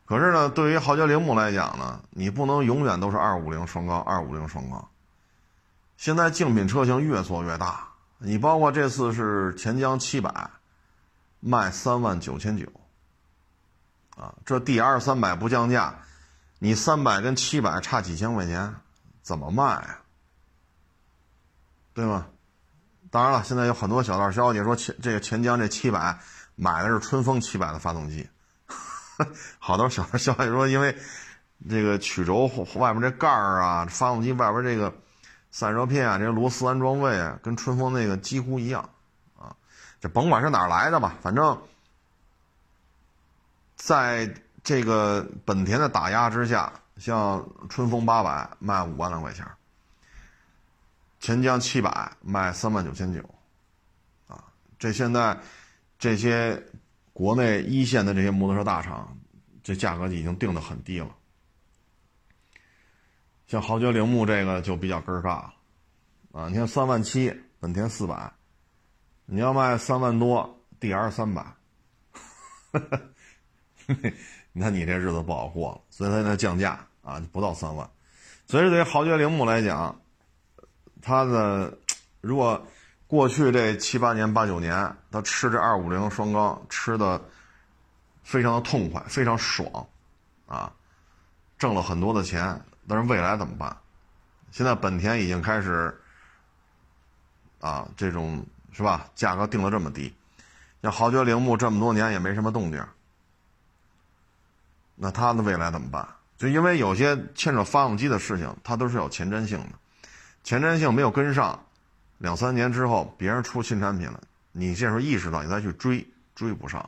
可是呢，对于豪爵铃木来讲呢，你不能永远都是二五零双缸，二五零双缸。现在竞品车型越做越大，你包括这次是钱江七百，卖三万九千九，啊，这 DR 三百不降价，你三百跟七百差几千块钱。怎么卖啊？对吗？当然了，现在有很多小道消息说钱这个钱江这七百买的是春风七百的发动机，好多小道消息说因为这个曲轴外面这盖儿啊，发动机外边这个散热片啊，这个螺丝安装位啊，跟春风那个几乎一样。甭管是哪来的吧，反正在这个本田的打压之下。像春风八百卖五万来块钱，钱江七百卖三万九千九，啊，这现在这些国内一线的这些摩托车大厂，这价格已经定的很低了。像豪爵铃木这个就比较根儿尬了，啊，你看三万七本田四百，你要卖三万多 DR 三百。你看你这日子不好过了，所以它在降价啊，不到三万。所以对于豪爵铃木来讲，它的如果过去这七八年、八九年，它吃这二五零双缸吃的非常的痛快，非常爽，啊，挣了很多的钱。但是未来怎么办？现在本田已经开始啊，这种是吧？价格定的这么低，像豪爵铃木这么多年也没什么动静。那它的未来怎么办？就因为有些牵扯发动机的事情，它都是有前瞻性的，前瞻性没有跟上，两三年之后别人出新产品了，你这时候意识到，你再去追，追不上，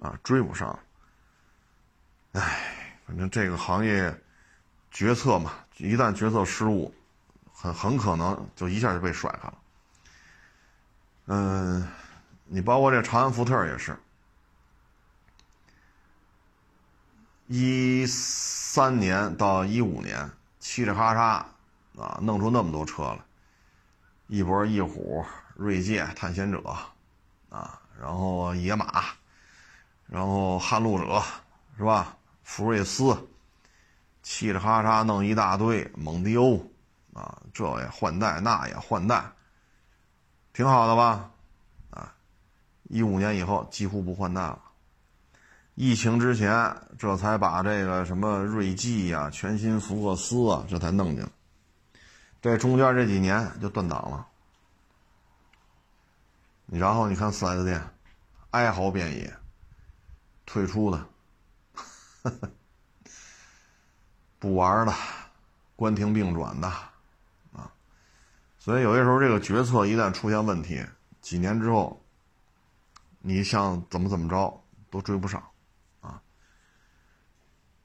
啊，追不上。唉，反正这个行业决策嘛，一旦决策失误，很很可能就一下就被甩开了。嗯，你包括这长安福特也是。一三年到一五年，嘁哩喀嚓啊，弄出那么多车来，一博翼虎、锐界、探险者，啊，然后野马，然后撼路者，是吧？福睿斯，嘁哩喀嚓弄一大堆，蒙迪欧，啊，这也换代，那也换代，挺好的吧？啊，一五年以后几乎不换代了。疫情之前，这才把这个什么锐际呀、全新福克斯啊，这才弄进。这中间这几年就断档了。然后你看四 S 店，哀嚎遍野，退出的，不玩了，关停并转的，所以有些时候这个决策一旦出现问题，几年之后，你想怎么怎么着都追不上。啊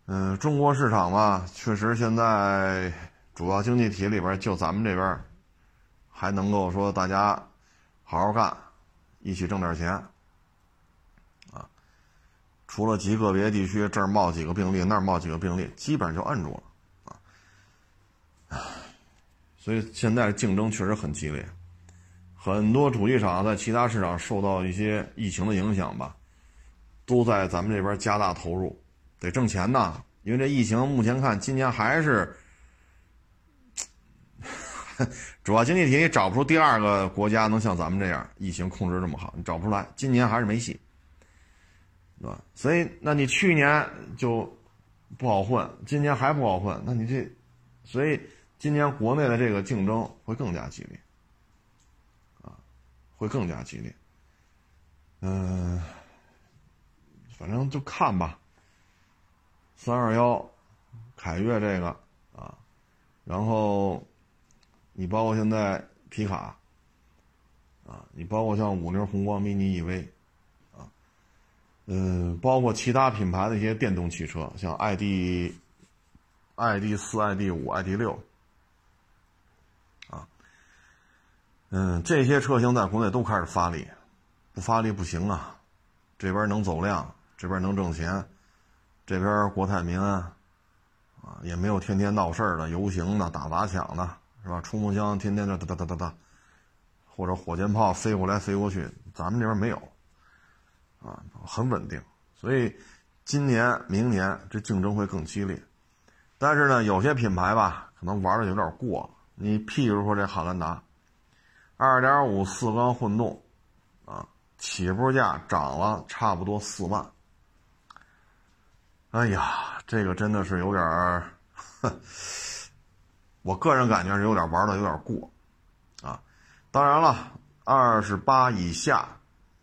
嗯，中国市场吧，确实现在主要经济体里边，就咱们这边还能够说大家好好干，一起挣点钱啊。除了极个别地区这儿冒几个病例，那儿冒几个病例，基本上就摁住了。所以现在竞争确实很激烈，很多主机厂在其他市场受到一些疫情的影响吧，都在咱们这边加大投入，得挣钱呐。因为这疫情目前看，今年还是 主要经济体，你找不出第二个国家能像咱们这样疫情控制这么好，你找不出来。今年还是没戏，对吧？所以，那你去年就不好混，今年还不好混，那你这，所以今年国内的这个竞争会更加激烈，啊，会更加激烈。嗯，反正就看吧。三二幺，凯越这个啊，然后你包括现在皮卡啊，你包括像五菱宏光 mini EV 啊，嗯，包括其他品牌的一些电动汽车，像 ID、ID 四、ID 五、ID 六啊，嗯，这些车型在国内都开始发力，不发力不行啊，这边能走量，这边能挣钱。这边国泰民安，啊，也没有天天闹事儿的、游行的、打砸抢的，是吧？冲锋枪天天的哒哒哒哒哒，或者火箭炮飞过来飞过去，咱们这边没有，啊，很稳定。所以今年、明年这竞争会更激烈。但是呢，有些品牌吧，可能玩的有点过。你譬如说这汉兰达，二点五四缸混动，啊，起步价涨了差不多四万。哎呀，这个真的是有点儿，我个人感觉是有点玩的有点过，啊，当然了，二十八以下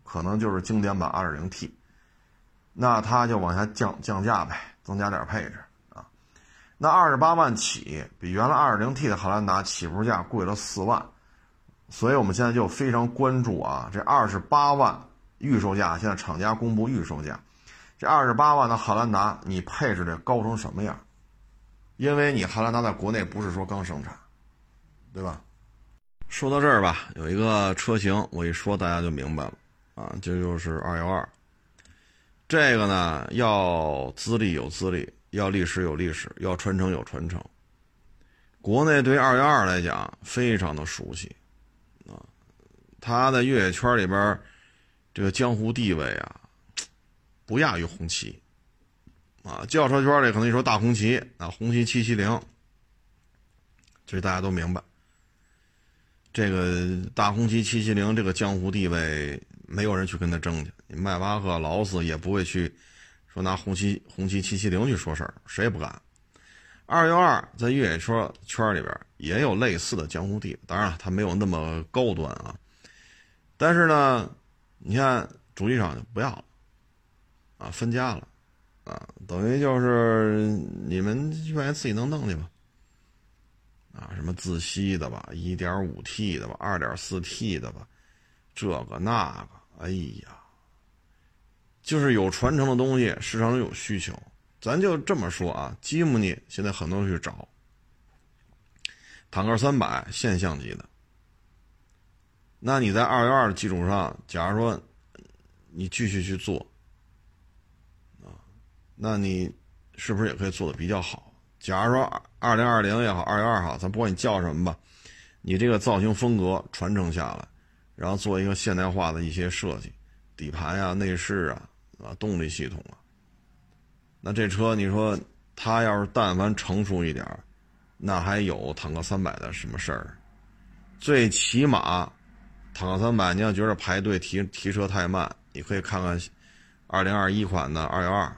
可能就是经典版 2.0T，那它就往下降降价呗，增加点配置啊。那二十八万起，比原来 2.0T 的汉兰达起步价贵了四万，所以我们现在就非常关注啊，这二十八万预售价，现在厂家公布预售价。这二十八万的汉兰达，你配置得高成什么样？因为你汉兰达在国内不是说刚生产，对吧？说到这儿吧，有一个车型，我一说大家就明白了啊，这就是二幺二。这个呢，要资历有资历，要历史有历史，要传承有传承。国内对二幺二来讲非常的熟悉，它在越野圈里边这个江湖地位啊。不亚于红旗，啊，轿车圈里可能一说大红旗，啊，红旗七七零，这大家都明白。这个大红旗七七零这个江湖地位，没有人去跟他争去。迈巴赫、劳斯也不会去说拿红旗红旗七七零去说事儿，谁也不敢。二幺二在越野车圈里边也有类似的江湖地位，当然了，它没有那么高端啊。但是呢，你看主机厂就不要了。啊，分家了，啊，等于就是你们愿意自己能弄去吧，啊，什么自吸的吧，一点五 T 的吧，二点四 T 的吧，这个那个，哎呀，就是有传承的东西，市场上有需求，咱就这么说啊，吉姆尼现在很多人去找，坦克三百现象级的，那你在二幺二的基础上，假如说你继续去做啊。那你是不是也可以做的比较好？假如说二零二零也好，二幺二好，咱不管你叫什么吧，你这个造型风格传承下来，然后做一个现代化的一些设计，底盘呀、内饰啊、啊动力系统啊，那这车你说它要是但凡成熟一点，那还有坦克三百的什么事儿？最起码，坦克三百你要觉得排队提提车太慢，你可以看看二零二一款的二幺二。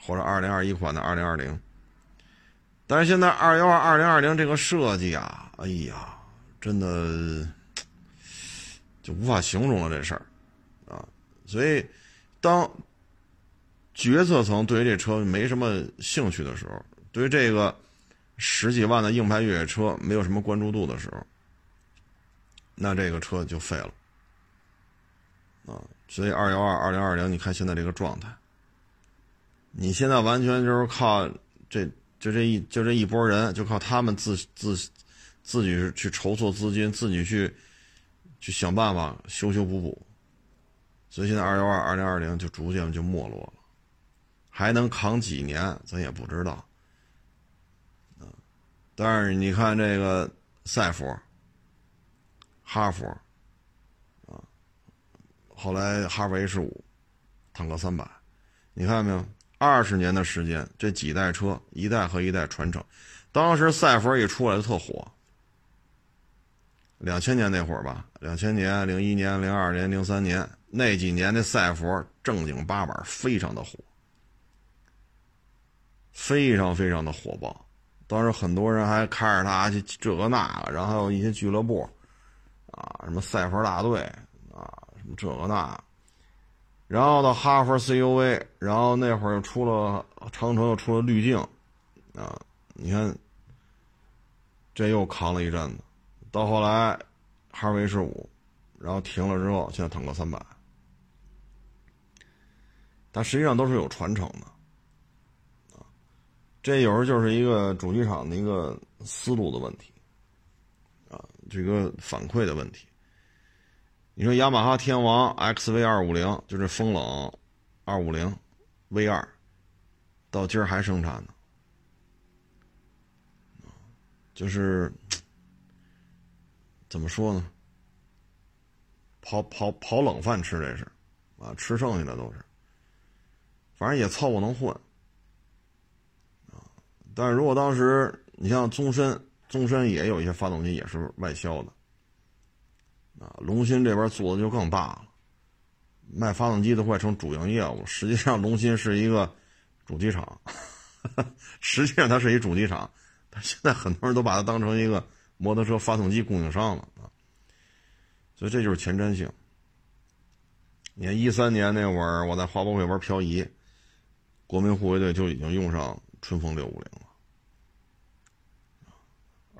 或者二零二一款的二零二零，但是现在二幺二二零二零这个设计啊，哎呀，真的就无法形容了这事儿啊！所以，当决策层对于这车没什么兴趣的时候，对于这个十几万的硬派越野车没有什么关注度的时候，那这个车就废了啊！所以二幺二二零二零，你看现在这个状态。你现在完全就是靠这就这一就这一波人，就靠他们自自自己去筹措资金，自己去去想办法修修补补。所以现在二幺二二零二零就逐渐就没落了，还能扛几年咱也不知道。但是你看这个赛佛、哈佛啊，后来哈弗 H 五、坦克三百。你看没有？二十年的时间，这几代车一代和一代传承。当时赛佛一出来就特火，两千年那会儿吧，两千年、零一年、零二年、零三年那几年的赛佛正经八百，非常的火，非常非常的火爆。当时很多人还开着它去这个那个，然后还有一些俱乐部，啊，什么赛佛大队啊，什么这个那，然后到哈佛 CUV，然后那会儿又出了长城，又出了滤镜，啊，你看，这又扛了一阵子，到后来哈维 H 五，然后停了之后，现在坦克三百，它实际上都是有传承的。这有时候就是一个主机厂的一个思路的问题，这个反馈的问题。你说雅马哈天王 XV 二五零，就是风冷二五零 V 二，到今儿还生产呢，就是怎么说呢？跑跑跑冷饭吃这是，啊，吃剩下的都是，反正也凑合能混。但是如果当时你像宗申，宗申也有一些发动机也是外销的，啊，龙芯这边做的就更大了，卖发动机的快成主营业务。实际上，龙芯是一个主机厂，实际上它是一主机厂，但现在很多人都把它当成一个摩托车发动机供应商了啊。所以这就是前瞻性。你看一三年那会儿，我在华博会玩漂移，国民护卫队就已经用上春风六五零了。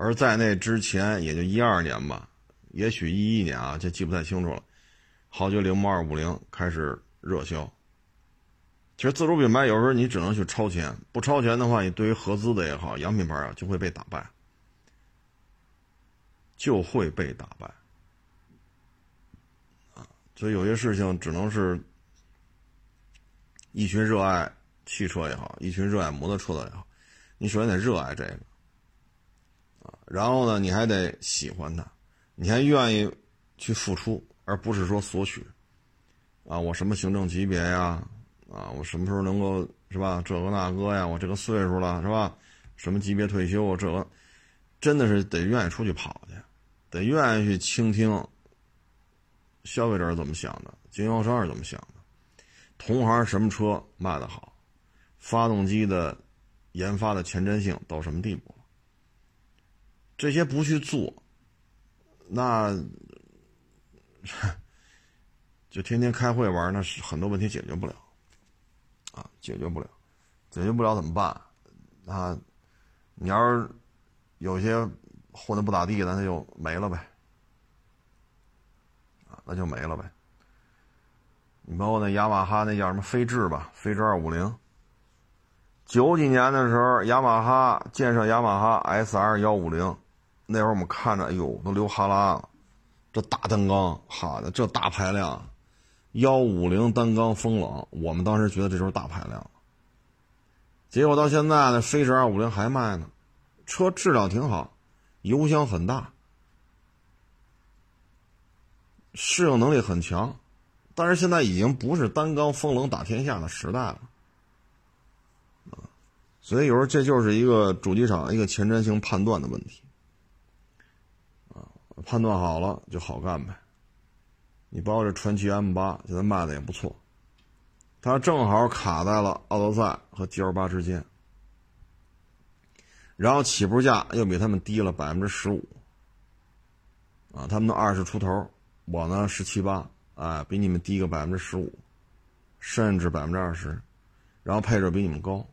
而在那之前，也就一二年吧，也许一一年啊，这记不太清楚了。豪爵铃木二五零开始热销。其实自主品牌有时候你只能去超前，不超前的话，你对于合资的也好，洋品牌啊，就会被打败，就会被打败。啊，所以有些事情只能是一群热爱汽车也好，一群热爱摩托车的也好，你首先得热爱这个。然后呢，你还得喜欢它，你还愿意去付出，而不是说索取。啊，我什么行政级别呀？啊，我什么时候能够是吧？这个那个呀，我这个岁数了是吧？什么级别退休？这个真的是得愿意出去跑去，得愿意去倾听消费者是怎么想的，经销商是怎么想的，同行什么车卖的好，发动机的研发的前瞻性到什么地步？这些不去做，那 就天天开会玩，那是很多问题解决不了，啊，解决不了，解决不了怎么办？啊，你要是有些混的不咋地的，那就没了呗，啊，那就没了呗。你包括那雅马哈那叫什么飞智吧，飞智二五零，九几年的时候，雅马哈建设雅马哈 S R 幺五零。那会儿我们看着，哎呦，都流哈喇了。这大单缸，好的，这大排量，幺五零单缸风冷，我们当时觉得这就是大排量。结果到现在呢，飞驰二五零还卖呢，车质量挺好，油箱很大，适应能力很强，但是现在已经不是单缸风冷打天下的时代了。所以有时候这就是一个主机厂一个前瞻性判断的问题。判断好了就好干呗。你包括这传祺 M 八，现在卖的也不错。它正好卡在了奥德赛和 G L 八之间，然后起步价又比他们低了百分之十五。啊，他们都二十出头，我呢十七八，哎，比你们低个百分之十五，甚至百分之二十，然后配置比你们高。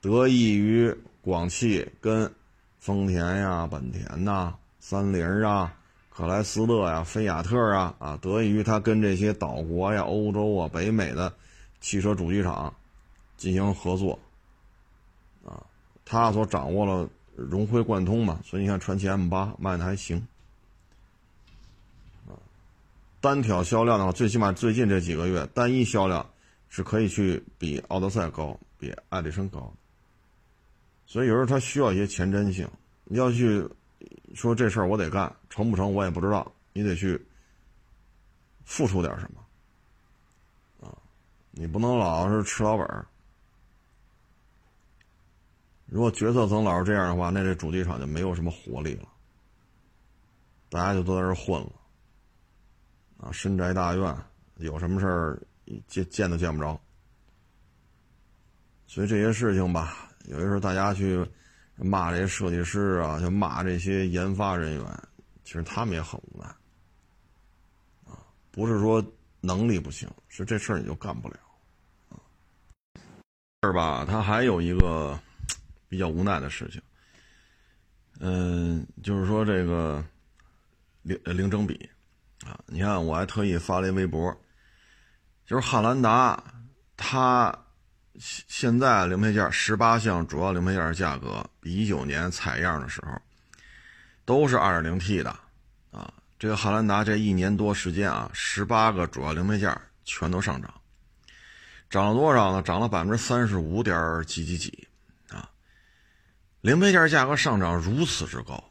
得益于广汽跟丰田呀、本田呐。三菱啊，克莱斯勒呀，菲亚特啊，啊，得益于它跟这些岛国呀、欧洲啊、北美的汽车主机厂进行合作，啊，他所掌握了融会贯通嘛，所以你看传祺 M 八卖的还行，啊，单挑销量的话，最起码最近这几个月单一销量是可以去比奥德赛高，比爱迪生高，所以有时候它需要一些前瞻性，你要去。说这事儿我得干，成不成我也不知道。你得去付出点什么，啊，你不能老是吃老本儿。如果决策层老是这样的话，那这主机厂就没有什么活力了，大家就都在这混了。啊，深宅大院，有什么事儿见见都见不着。所以这些事情吧，有的时候大家去骂这些设计师啊，就骂这些研发人员，其实他们也很无奈。啊，不是说能力不行，是这事儿你就干不了。啊，儿吧，他还有一个比较无奈的事情，嗯，就是说这个零零整比。啊，你看，我还特意发了一微博，就是汉兰达，它现现在零配件十八项主要零配件价格，比一九年采样的时候都是二点零 T 的，啊，这个汉兰达这一年多时间啊，十八个主要零配件全都上涨，涨了多少呢？涨了百分之三十五点几几几，啊，零配件价格上涨如此之高，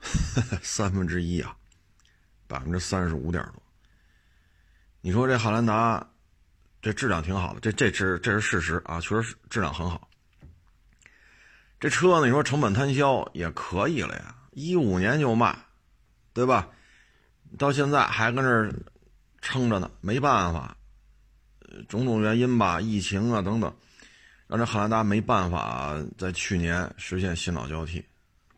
三分之一啊。百分之三十五点多，你说这汉兰达，这质量挺好的，这这是这是事实啊，确实是质量很好。这车呢，你说成本摊销也可以了呀，一五年就卖，对吧？到现在还跟这撑着呢，没办法，种种原因吧，疫情啊等等，让这汉兰达没办法在去年实现新老交替，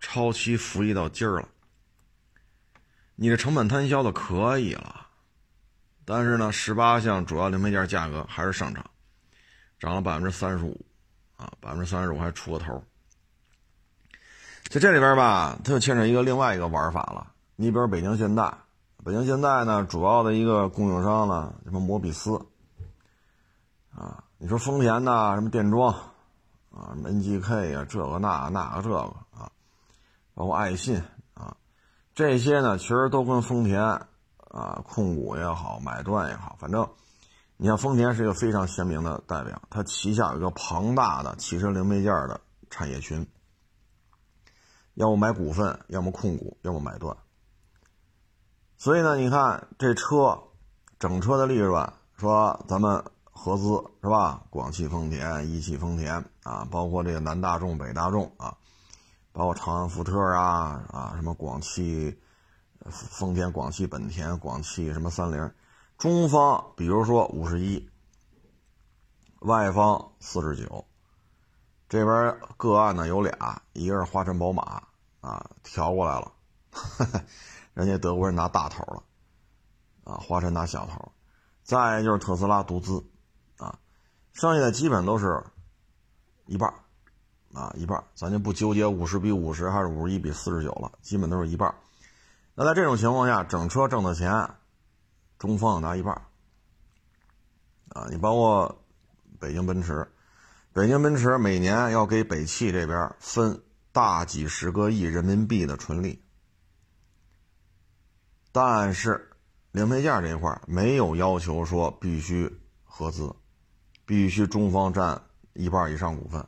超期服役到今儿了。你这成本摊销的可以了，但是呢，十八项主要零配件价格还是上涨，涨了百分之三十五，啊，百分之三十五还出个头。在这里边吧，它就牵扯一个另外一个玩法了。你比如北京现代，北京现代呢，主要的一个供应商呢，什么摩比斯，啊，你说丰田呐，什么电装，啊，什么 NGK 啊，这个那那个这个啊，包括爱信啊。这些呢，其实都跟丰田啊控股也好，买断也好，反正你像丰田是一个非常鲜明的代表，它旗下有一个庞大的汽车零配件的产业群，要么买股份，要么控股，要么买断。所以呢，你看这车整车的利润，说咱们合资是吧？广汽丰田、一汽丰田啊，包括这个南大众、北大众啊。包括长安福特啊啊，什么广汽、丰田、广汽本田、广汽什么三菱，中方比如说五十一，外方四十九，这边个案呢有俩，一个是华晨宝马啊调过来了，人家德国人拿大头了，啊华晨拿小头，再就是特斯拉独资，啊，剩下的基本都是一半。啊，一半，咱就不纠结五十比五十还是五十一比四十九了，基本都是一半。那在这种情况下，整车挣的钱，中方拿一半。啊，你包括北京奔驰，北京奔驰每年要给北汽这边分大几十个亿人民币的纯利，但是零配件这一块没有要求说必须合资，必须中方占一半以上股份。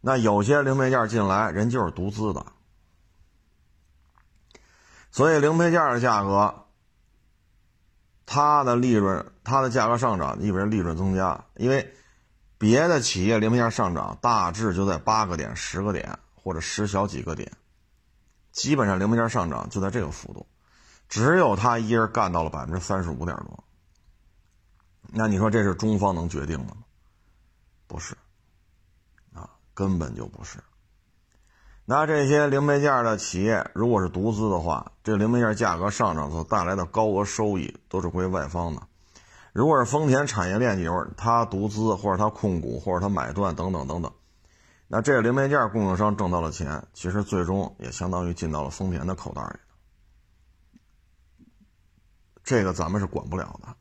那有些零配件进来，人就是独资的，所以零配件的价格，它的利润，它的价格上涨，意味着利润增加。因为别的企业零配件上涨，大致就在八个点、十个点或者十小几个点，基本上零配件上涨就在这个幅度，只有他一人干到了百分之三十五点多。那你说这是中方能决定的吗？不是。啊根本就不是。那这些零配件的企业，如果是独资的话，这零配件价格上涨所带来的高额收益都是归外方的。如果是丰田产业链里边，它独资或者它控股或者它买断等等等等，那这个零配件供应商挣到了钱，其实最终也相当于进到了丰田的口袋里。这个咱们是管不了的，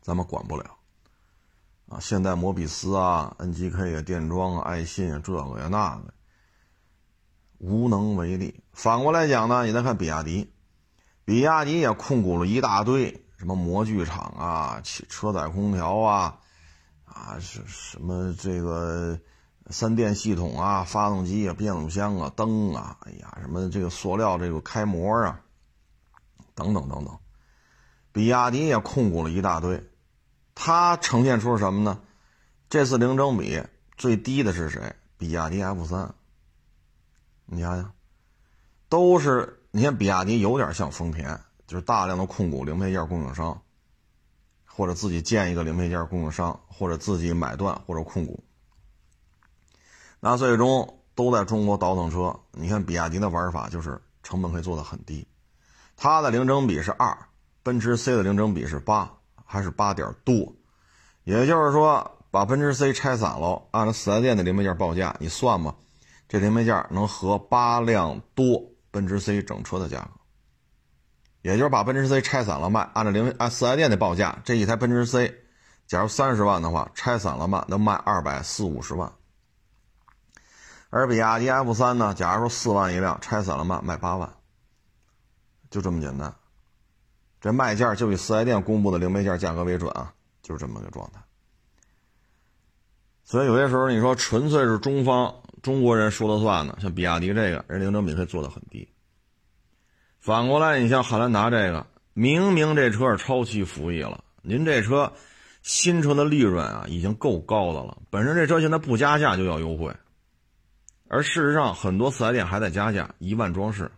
咱们管不了。啊，现代摩比斯啊，NGK 啊，电装啊，爱信啊，这个呀那个，无能为力。反过来讲呢，你再看比亚迪，比亚迪也控股了一大堆什么模具厂啊，汽车载空调啊，啊是什么这个三电系统啊，发动机啊，变速箱啊，灯啊，哎呀，什么这个塑料这个开模啊，等等等等，比亚迪也控股了一大堆。它呈现出什么呢？这次零整比最低的是谁？比亚迪 F 三。你想想，都是你看比亚迪有点像丰田，就是大量的控股零配件供应商，或者自己建一个零配件供应商，或者自己买断或者控股。那最终都在中国倒腾车。你看比亚迪的玩法就是成本可以做的很低，它的零整比是二，奔驰 C 的零整比是八，还是八点多，也就是说。把奔驰 C 拆散了，按照四 S 店的零配件报价，你算吧，这零配件能合八辆多奔驰 C 整车的价格。也就是把奔驰 C 拆散了卖，按照零按四 S 店的报价，这一台奔驰 C，假如三十万的话，拆散了卖能卖二百四五十万。而比亚迪 F 三呢，假如说四万一辆，拆散了卖卖八万，就这么简单。这卖价就以四 S 店公布的零配件价格为准啊，就是这么个状态。所以有些时候你说纯粹是中方中国人说了算呢，像比亚迪这个人零整比可以做的很低。反过来，你像汉兰达这个，明明这车是超期服役了，您这车新车的利润啊已经够高的了，本身这车现在不加价就要优惠，而事实上很多四 S 店还在加价，一万装饰。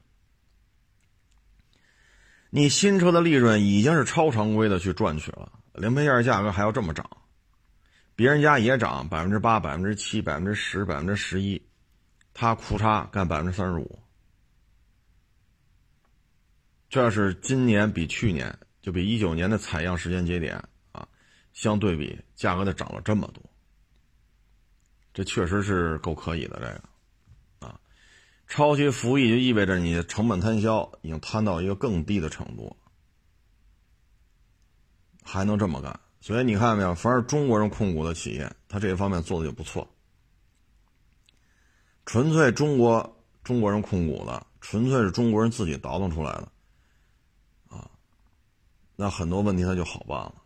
你新车的利润已经是超常规的去赚取了，零配件价格还要这么涨。别人家也涨百分之八、百分之七、百分之十、百分之十一，他库差干百分之三十五，这是今年比去年就比一九年的采样时间节点啊相对比，价格的涨了这么多，这确实是够可以的。这个，超期服役就意味着你的成本摊销已经摊到一个更低的程度，还能这么干？所以你看到没有，凡是中国人控股的企业，它这一方面做的就不错。纯粹中国中国人控股的，纯粹是中国人自己倒腾出来的，啊，那很多问题它就好办了。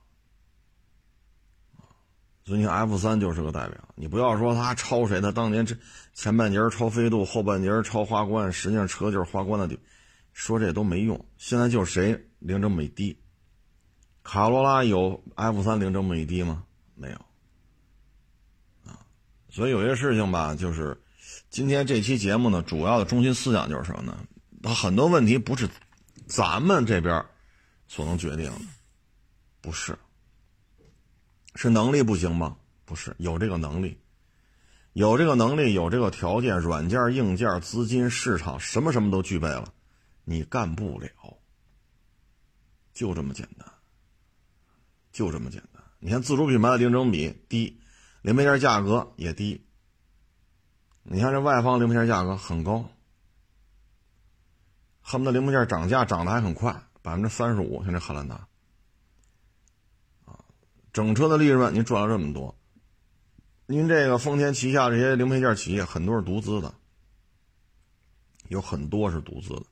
所以 F 三就是个代表。你不要说他超谁，他当年这前半截超飞度，后半截超花冠，实际上车就是花冠的底，说这都没用。现在就是谁零整比低。卡罗拉有 F 三零整比低吗？没有，啊，所以有些事情吧，就是今天这期节目呢，主要的中心思想就是什么呢？它很多问题不是咱们这边所能决定的，不是，是能力不行吗？不是，有这个能力，有这个能力，有这个条件，软件、硬件、资金、市场，什么什么都具备了，你干不了，就这么简单。就这么简单。你看自主品牌的零整比低，零配件价格也低。你看这外方零配件价格很高，恨不得零配件涨价涨得还很快，百分之三十五。像这汉兰达，整车的利润您赚了这么多。您这个丰田旗下这些零配件企业很多是独资的，有很多是独资的，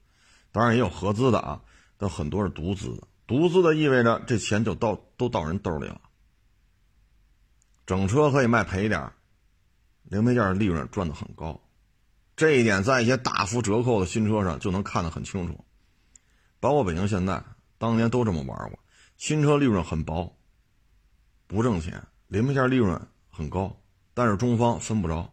当然也有合资的啊，但很多是独资的。独资的意味着这钱就到都到人兜里了，整车可以卖赔点零配件利润赚的很高，这一点在一些大幅折扣的新车上就能看得很清楚，包括北京现代当年都这么玩过，新车利润很薄，不挣钱，零配件利润很高，但是中方分不着，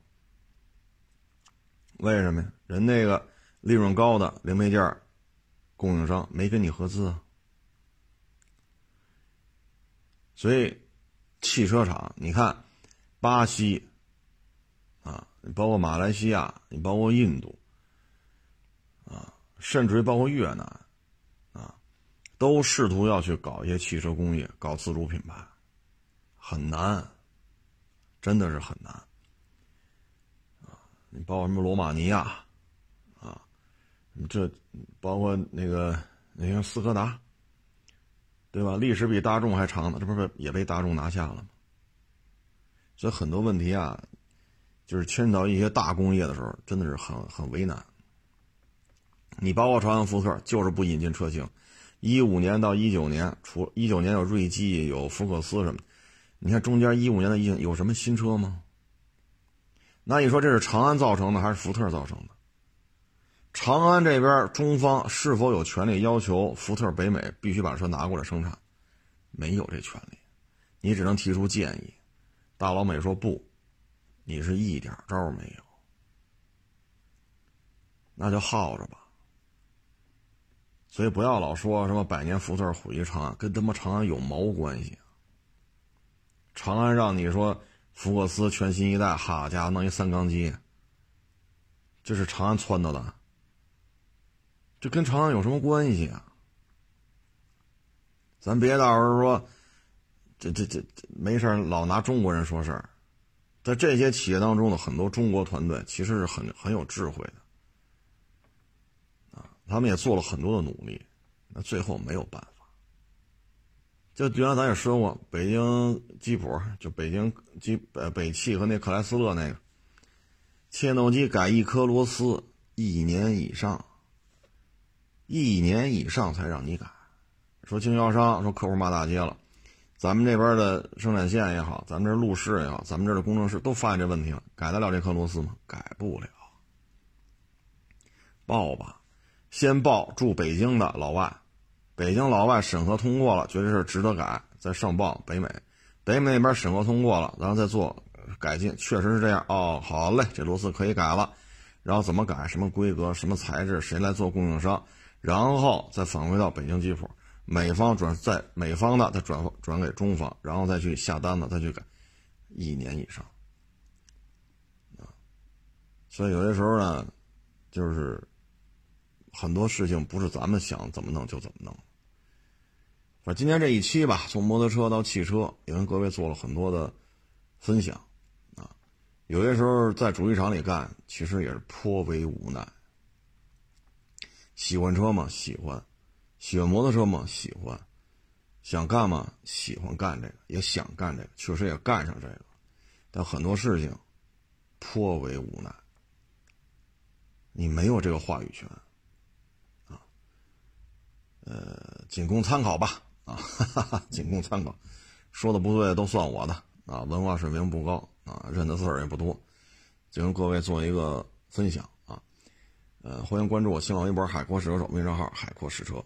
为什么呀？人那个利润高的零配件供应商没跟你合资啊。所以，汽车厂，你看，巴西，啊，包括马来西亚，你包括印度，啊，甚至于包括越南，啊，都试图要去搞一些汽车工业，搞自主品牌，很难，真的是很难，啊，你包括什么罗马尼亚，啊，这包括那个那个斯柯达。对吧？历史比大众还长呢，这不是也被大众拿下了吗？所以很多问题啊，就是牵扯到一些大工业的时候，真的是很很为难。你包括朝阳福特，就是不引进车型。一五年到一九年，除一九年有锐际、有福克斯什么，你看中间一五年的有有什么新车吗？那你说这是长安造成的还是福特造成的？长安这边，中方是否有权利要求福特北美必须把车拿过来生产？没有这权利。你只能提出建议。大老美说不，你是一点招没有，那就耗着吧。所以不要老说什么百年福特毁于长安，跟他妈长安有毛关系！长安让你说福克斯全新一代，好家伙，弄一三缸机，这是长安撺掇的，这跟长安有什么关系啊？咱别到时候说，这这这没事老拿中国人说事儿，在这些企业当中的很多中国团队其实是很很有智慧的。啊他们也做了很多的努力，那最后没有办法。就原来咱也说过，北京吉普，就北京吉呃北汽和那克莱斯勒那个，切诺基改一颗螺丝一年以上，一年以上才让你改。说经销商说客户骂大街了，咱们这边的生产线也好，咱们这路试也好，咱们这的工程师都发现这问题了，改得了这颗螺丝吗？改不了，报吧。先报驻北京的老外，北京老外审核通过了，觉得是值得改，再上报北美，北美那边审核通过了，然后再做改进，确实是这样。哦，好嘞，这螺丝可以改了，然后怎么改，什么规格，什么材质，谁来做供应商，然后再返回到北京吉普，美方转在美方的再转转给中方，然后再去下单子，再去改，一年以上。啊。所以有些时候呢，就是。很多事情不是咱们想怎么弄就怎么弄。反正今天这一期吧，从摩托车到汽车，也跟各位做了很多的分享啊。有些时候在主机厂里干，其实也是颇为无奈。喜欢车吗？喜欢。喜欢摩托车吗？喜欢。想干吗？喜欢干这个，也想干这个，确实也干上这个。但很多事情颇为无奈，你没有这个话语权。啊呃，仅供参考吧，啊，哈哈，仅供参考，说的不对都算我的啊，文化水平不高啊，认的字儿也不多，就跟各位做一个分享啊，呃，欢迎关注我新浪微博“海阔试车手”微信号“海阔试车”，